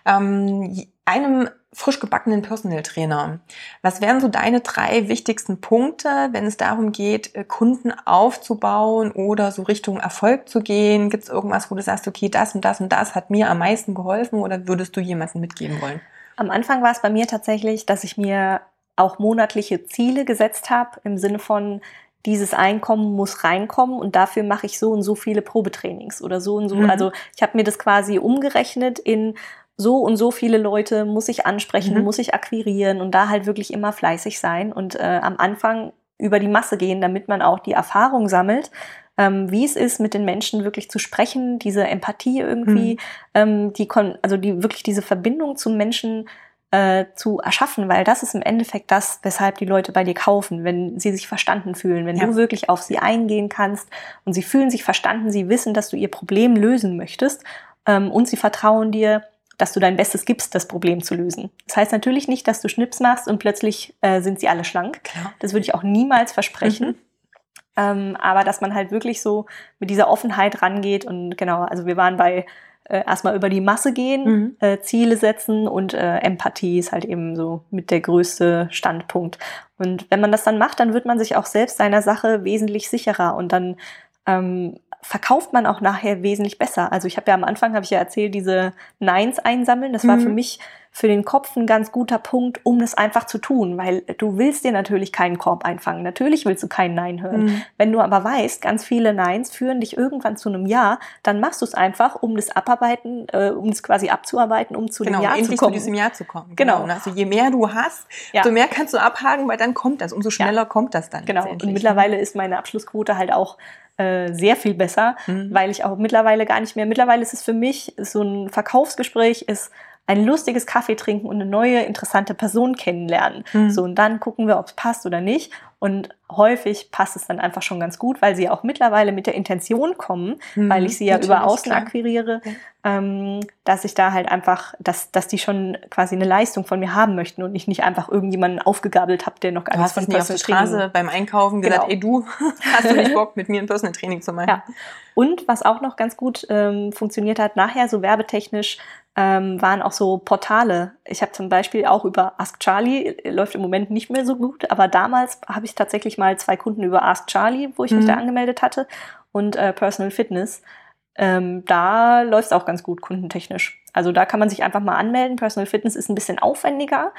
A: Ähm, einem frisch gebackenen Personal Trainer. Was wären so deine drei wichtigsten Punkte, wenn es darum geht, äh, Kunden aufzubauen oder so Richtung Erfolg zu gehen? Gibt es irgendwas, wo du sagst, okay, das und das und das hat mir am meisten geholfen oder würdest du jemanden mitgeben wollen?
B: Am Anfang war es bei mir tatsächlich, dass ich mir auch monatliche Ziele gesetzt habe, im Sinne von, dieses Einkommen muss reinkommen und dafür mache ich so und so viele Probetrainings oder so und so.
A: Mhm.
B: Also ich habe mir das quasi umgerechnet in so und so viele Leute muss ich ansprechen,
A: Mhm.
B: muss ich akquirieren und da halt wirklich immer fleißig sein und äh, am Anfang über die Masse gehen, damit man auch die Erfahrung sammelt, ähm, wie es ist, mit den Menschen wirklich zu sprechen, diese Empathie irgendwie, ähm, die kon also die wirklich diese Verbindung zum Menschen äh, zu erschaffen, weil das ist im Endeffekt das, weshalb die Leute bei dir kaufen, wenn sie sich verstanden fühlen, wenn
A: Ja.
B: du wirklich auf sie eingehen kannst und sie fühlen sich verstanden, sie wissen, dass du ihr Problem lösen möchtest ähm, und sie vertrauen dir, dass du dein Bestes gibst, das Problem zu lösen. Das heißt natürlich nicht, dass du Schnips machst und plötzlich äh, sind sie alle schlank.
A: Klar.
B: Das würde ich auch niemals versprechen.
A: Mhm.
B: Ähm, aber dass man halt wirklich so mit dieser Offenheit rangeht und genau, also wir waren bei äh, erstmal über die Masse gehen,
A: Mhm.
B: äh, Ziele setzen und äh, Empathie ist halt eben so mit der größte Standpunkt. Und wenn man das dann macht, dann wird man sich auch selbst seiner Sache wesentlich sicherer und dann ähm, verkauft man auch nachher wesentlich besser. Also ich habe ja am Anfang, habe ich ja erzählt, diese Nines einsammeln. Das war
A: Mhm.
B: für mich für den Kopf ein ganz guter Punkt, um das einfach zu tun, weil du willst dir natürlich keinen Korb einfangen. Natürlich willst du keinen Nein hören.
A: Mhm.
B: Wenn du aber weißt, ganz viele Neins führen dich irgendwann zu einem Ja, dann machst du es einfach, um das abarbeiten, äh, um es quasi abzuarbeiten, um zu
A: Genau,
B: dem Ja zu kommen.
A: zu diesem Jahr zu kommen.
B: Genau.
A: Ne? Also je mehr du hast,
B: Ja.
A: umso mehr kannst du abhaken, weil dann kommt das, umso schneller kommt das dann.
B: Genau. Und mittlerweile ist meine Abschlussquote halt auch äh, sehr viel besser,
A: Mhm.
B: weil ich auch mittlerweile gar nicht mehr, mittlerweile ist es für mich so ein Verkaufsgespräch, ist ein lustiges Kaffee trinken und eine neue interessante Person kennenlernen.
A: Mhm.
B: So, und dann gucken wir, ob es passt oder nicht. Und häufig passt es dann einfach schon ganz gut, weil sie auch mittlerweile mit der Intention kommen, mhm, weil ich sie ja über Außen klar. akquiriere, ja. ähm, dass ich da halt einfach, dass, dass die schon quasi eine Leistung von mir haben möchten und ich nicht einfach irgendjemanden aufgegabelt habe, der noch gar nichts von
A: Personal auf der Straße beim Einkaufen gesagt, genau. ey du, hast du nicht Bock, mit mir ein Personal Training zu machen? Ja.
B: Und was auch noch ganz gut ähm, funktioniert hat, nachher so werbetechnisch, ähm, waren auch so Portale. Ich habe zum Beispiel auch über Ask Charlie, läuft im Moment nicht mehr so gut, aber damals habe ich tatsächlich mal zwei Kunden über Ask Charlie, wo ich mhm. mich da angemeldet hatte, und äh, Personal Fitness. Ähm, da läuft es auch ganz gut kundentechnisch. Also da kann man sich einfach mal anmelden. Personal Fitness ist ein bisschen aufwendiger.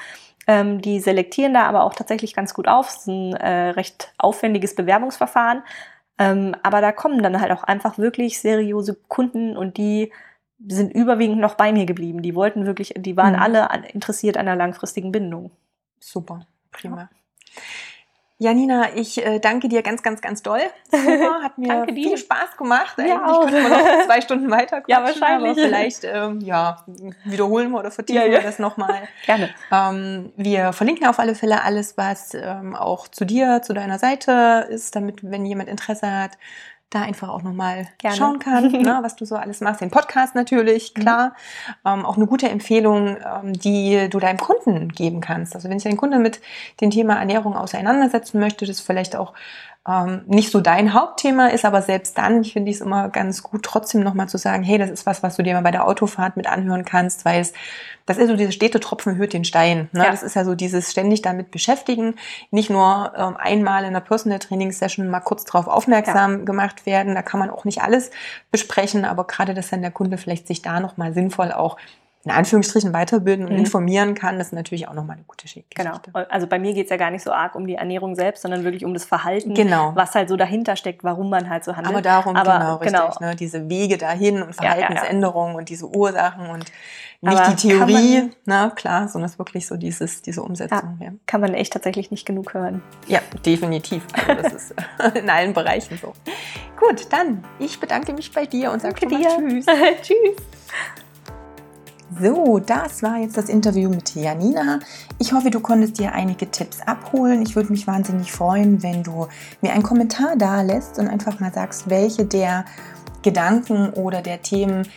B: Ähm, die selektieren da aber auch tatsächlich ganz gut auf. Es ist ein äh, recht aufwendiges Bewerbungsverfahren. Ähm, aber da kommen dann halt auch einfach wirklich seriöse Kunden und die sind überwiegend noch bei mir geblieben. Die wollten wirklich, die waren mhm. alle an, interessiert an einer langfristigen Bindung.
A: Super, prima. Ja. Janina, ich äh, danke dir ganz, ganz, ganz doll. Super, hat mir viel Spaß gemacht. Eigentlich ja, auch. könnte man noch zwei Stunden weiter
B: Ja, wahrscheinlich.
A: Aber vielleicht ähm, ja, wiederholen wir oder vertiefen ja, ja. wir das nochmal.
B: Gerne.
A: Ähm, wir verlinken auf alle Fälle alles, was ähm, auch zu dir, zu deiner Seite ist, damit, wenn jemand Interesse hat, da einfach auch nochmal schauen kann, ne, was du so alles machst. Den Podcast natürlich, mhm. klar. Mhm. Ähm, auch eine gute Empfehlung, ähm, die du deinem Kunden geben kannst. Also wenn sich ein Kunde mit dem Thema Ernährung auseinandersetzen möchte, das vielleicht auch ähm, nicht so dein Hauptthema ist, aber selbst dann finde ich es immer ganz gut, trotzdem nochmal zu sagen, hey, das ist was, was du dir mal bei der Autofahrt mit anhören kannst, weil es, das ist so dieses stete Tropfen hört den Stein. Ne? Ja. Das ist ja so dieses ständig damit beschäftigen, nicht nur ähm, einmal in einer Personal Training Session mal kurz drauf aufmerksam ja. gemacht werden. Da kann man auch nicht alles besprechen, aber gerade, dass dann der Kunde vielleicht sich da nochmal sinnvoll auch in Anführungsstrichen weiterbilden und mhm. informieren kann, das ist natürlich auch nochmal eine gute Geschichte.
B: Genau. Also bei mir geht es ja gar nicht so arg um die Ernährung selbst, sondern wirklich um das Verhalten,
A: genau.
B: was halt so dahinter steckt, warum man halt so handelt.
A: Aber darum, Aber, genau, richtig. Genau. Ne? Diese Wege dahin und Verhaltensänderungen ja, ja, und diese Ursachen und nicht Aber die Theorie, man, na klar, sondern es ist wirklich so dieses, diese Umsetzung.
B: Ja, Kann man echt tatsächlich nicht genug hören.
A: Ja, definitiv. Also das ist in allen Bereichen so. Gut, dann, ich bedanke mich bei dir und sage dir Tschüss.
B: tschüss.
A: So, das war jetzt das Interview mit Janina. Ich hoffe, du konntest dir einige Tipps abholen. Ich würde mich wahnsinnig freuen, wenn du mir einen Kommentar da lässt und einfach mal sagst, welche der Gedanken oder der Themen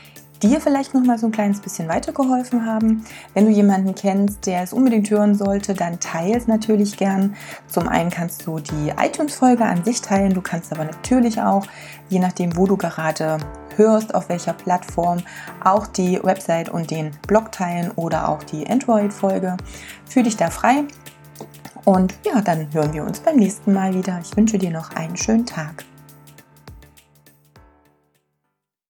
A: dir vielleicht noch mal so ein kleines bisschen weitergeholfen haben. Wenn du jemanden kennst, der es unbedingt hören sollte, dann teile es natürlich gern. Zum einen kannst du die iTunes-Folge an sich teilen, du kannst aber natürlich auch, je nachdem, wo du gerade hörst, auf welcher Plattform, auch die Website und den Blog teilen oder auch die Android-Folge. Fühl dich da frei. Und ja, dann hören wir uns beim nächsten Mal wieder. Ich wünsche dir noch einen schönen Tag.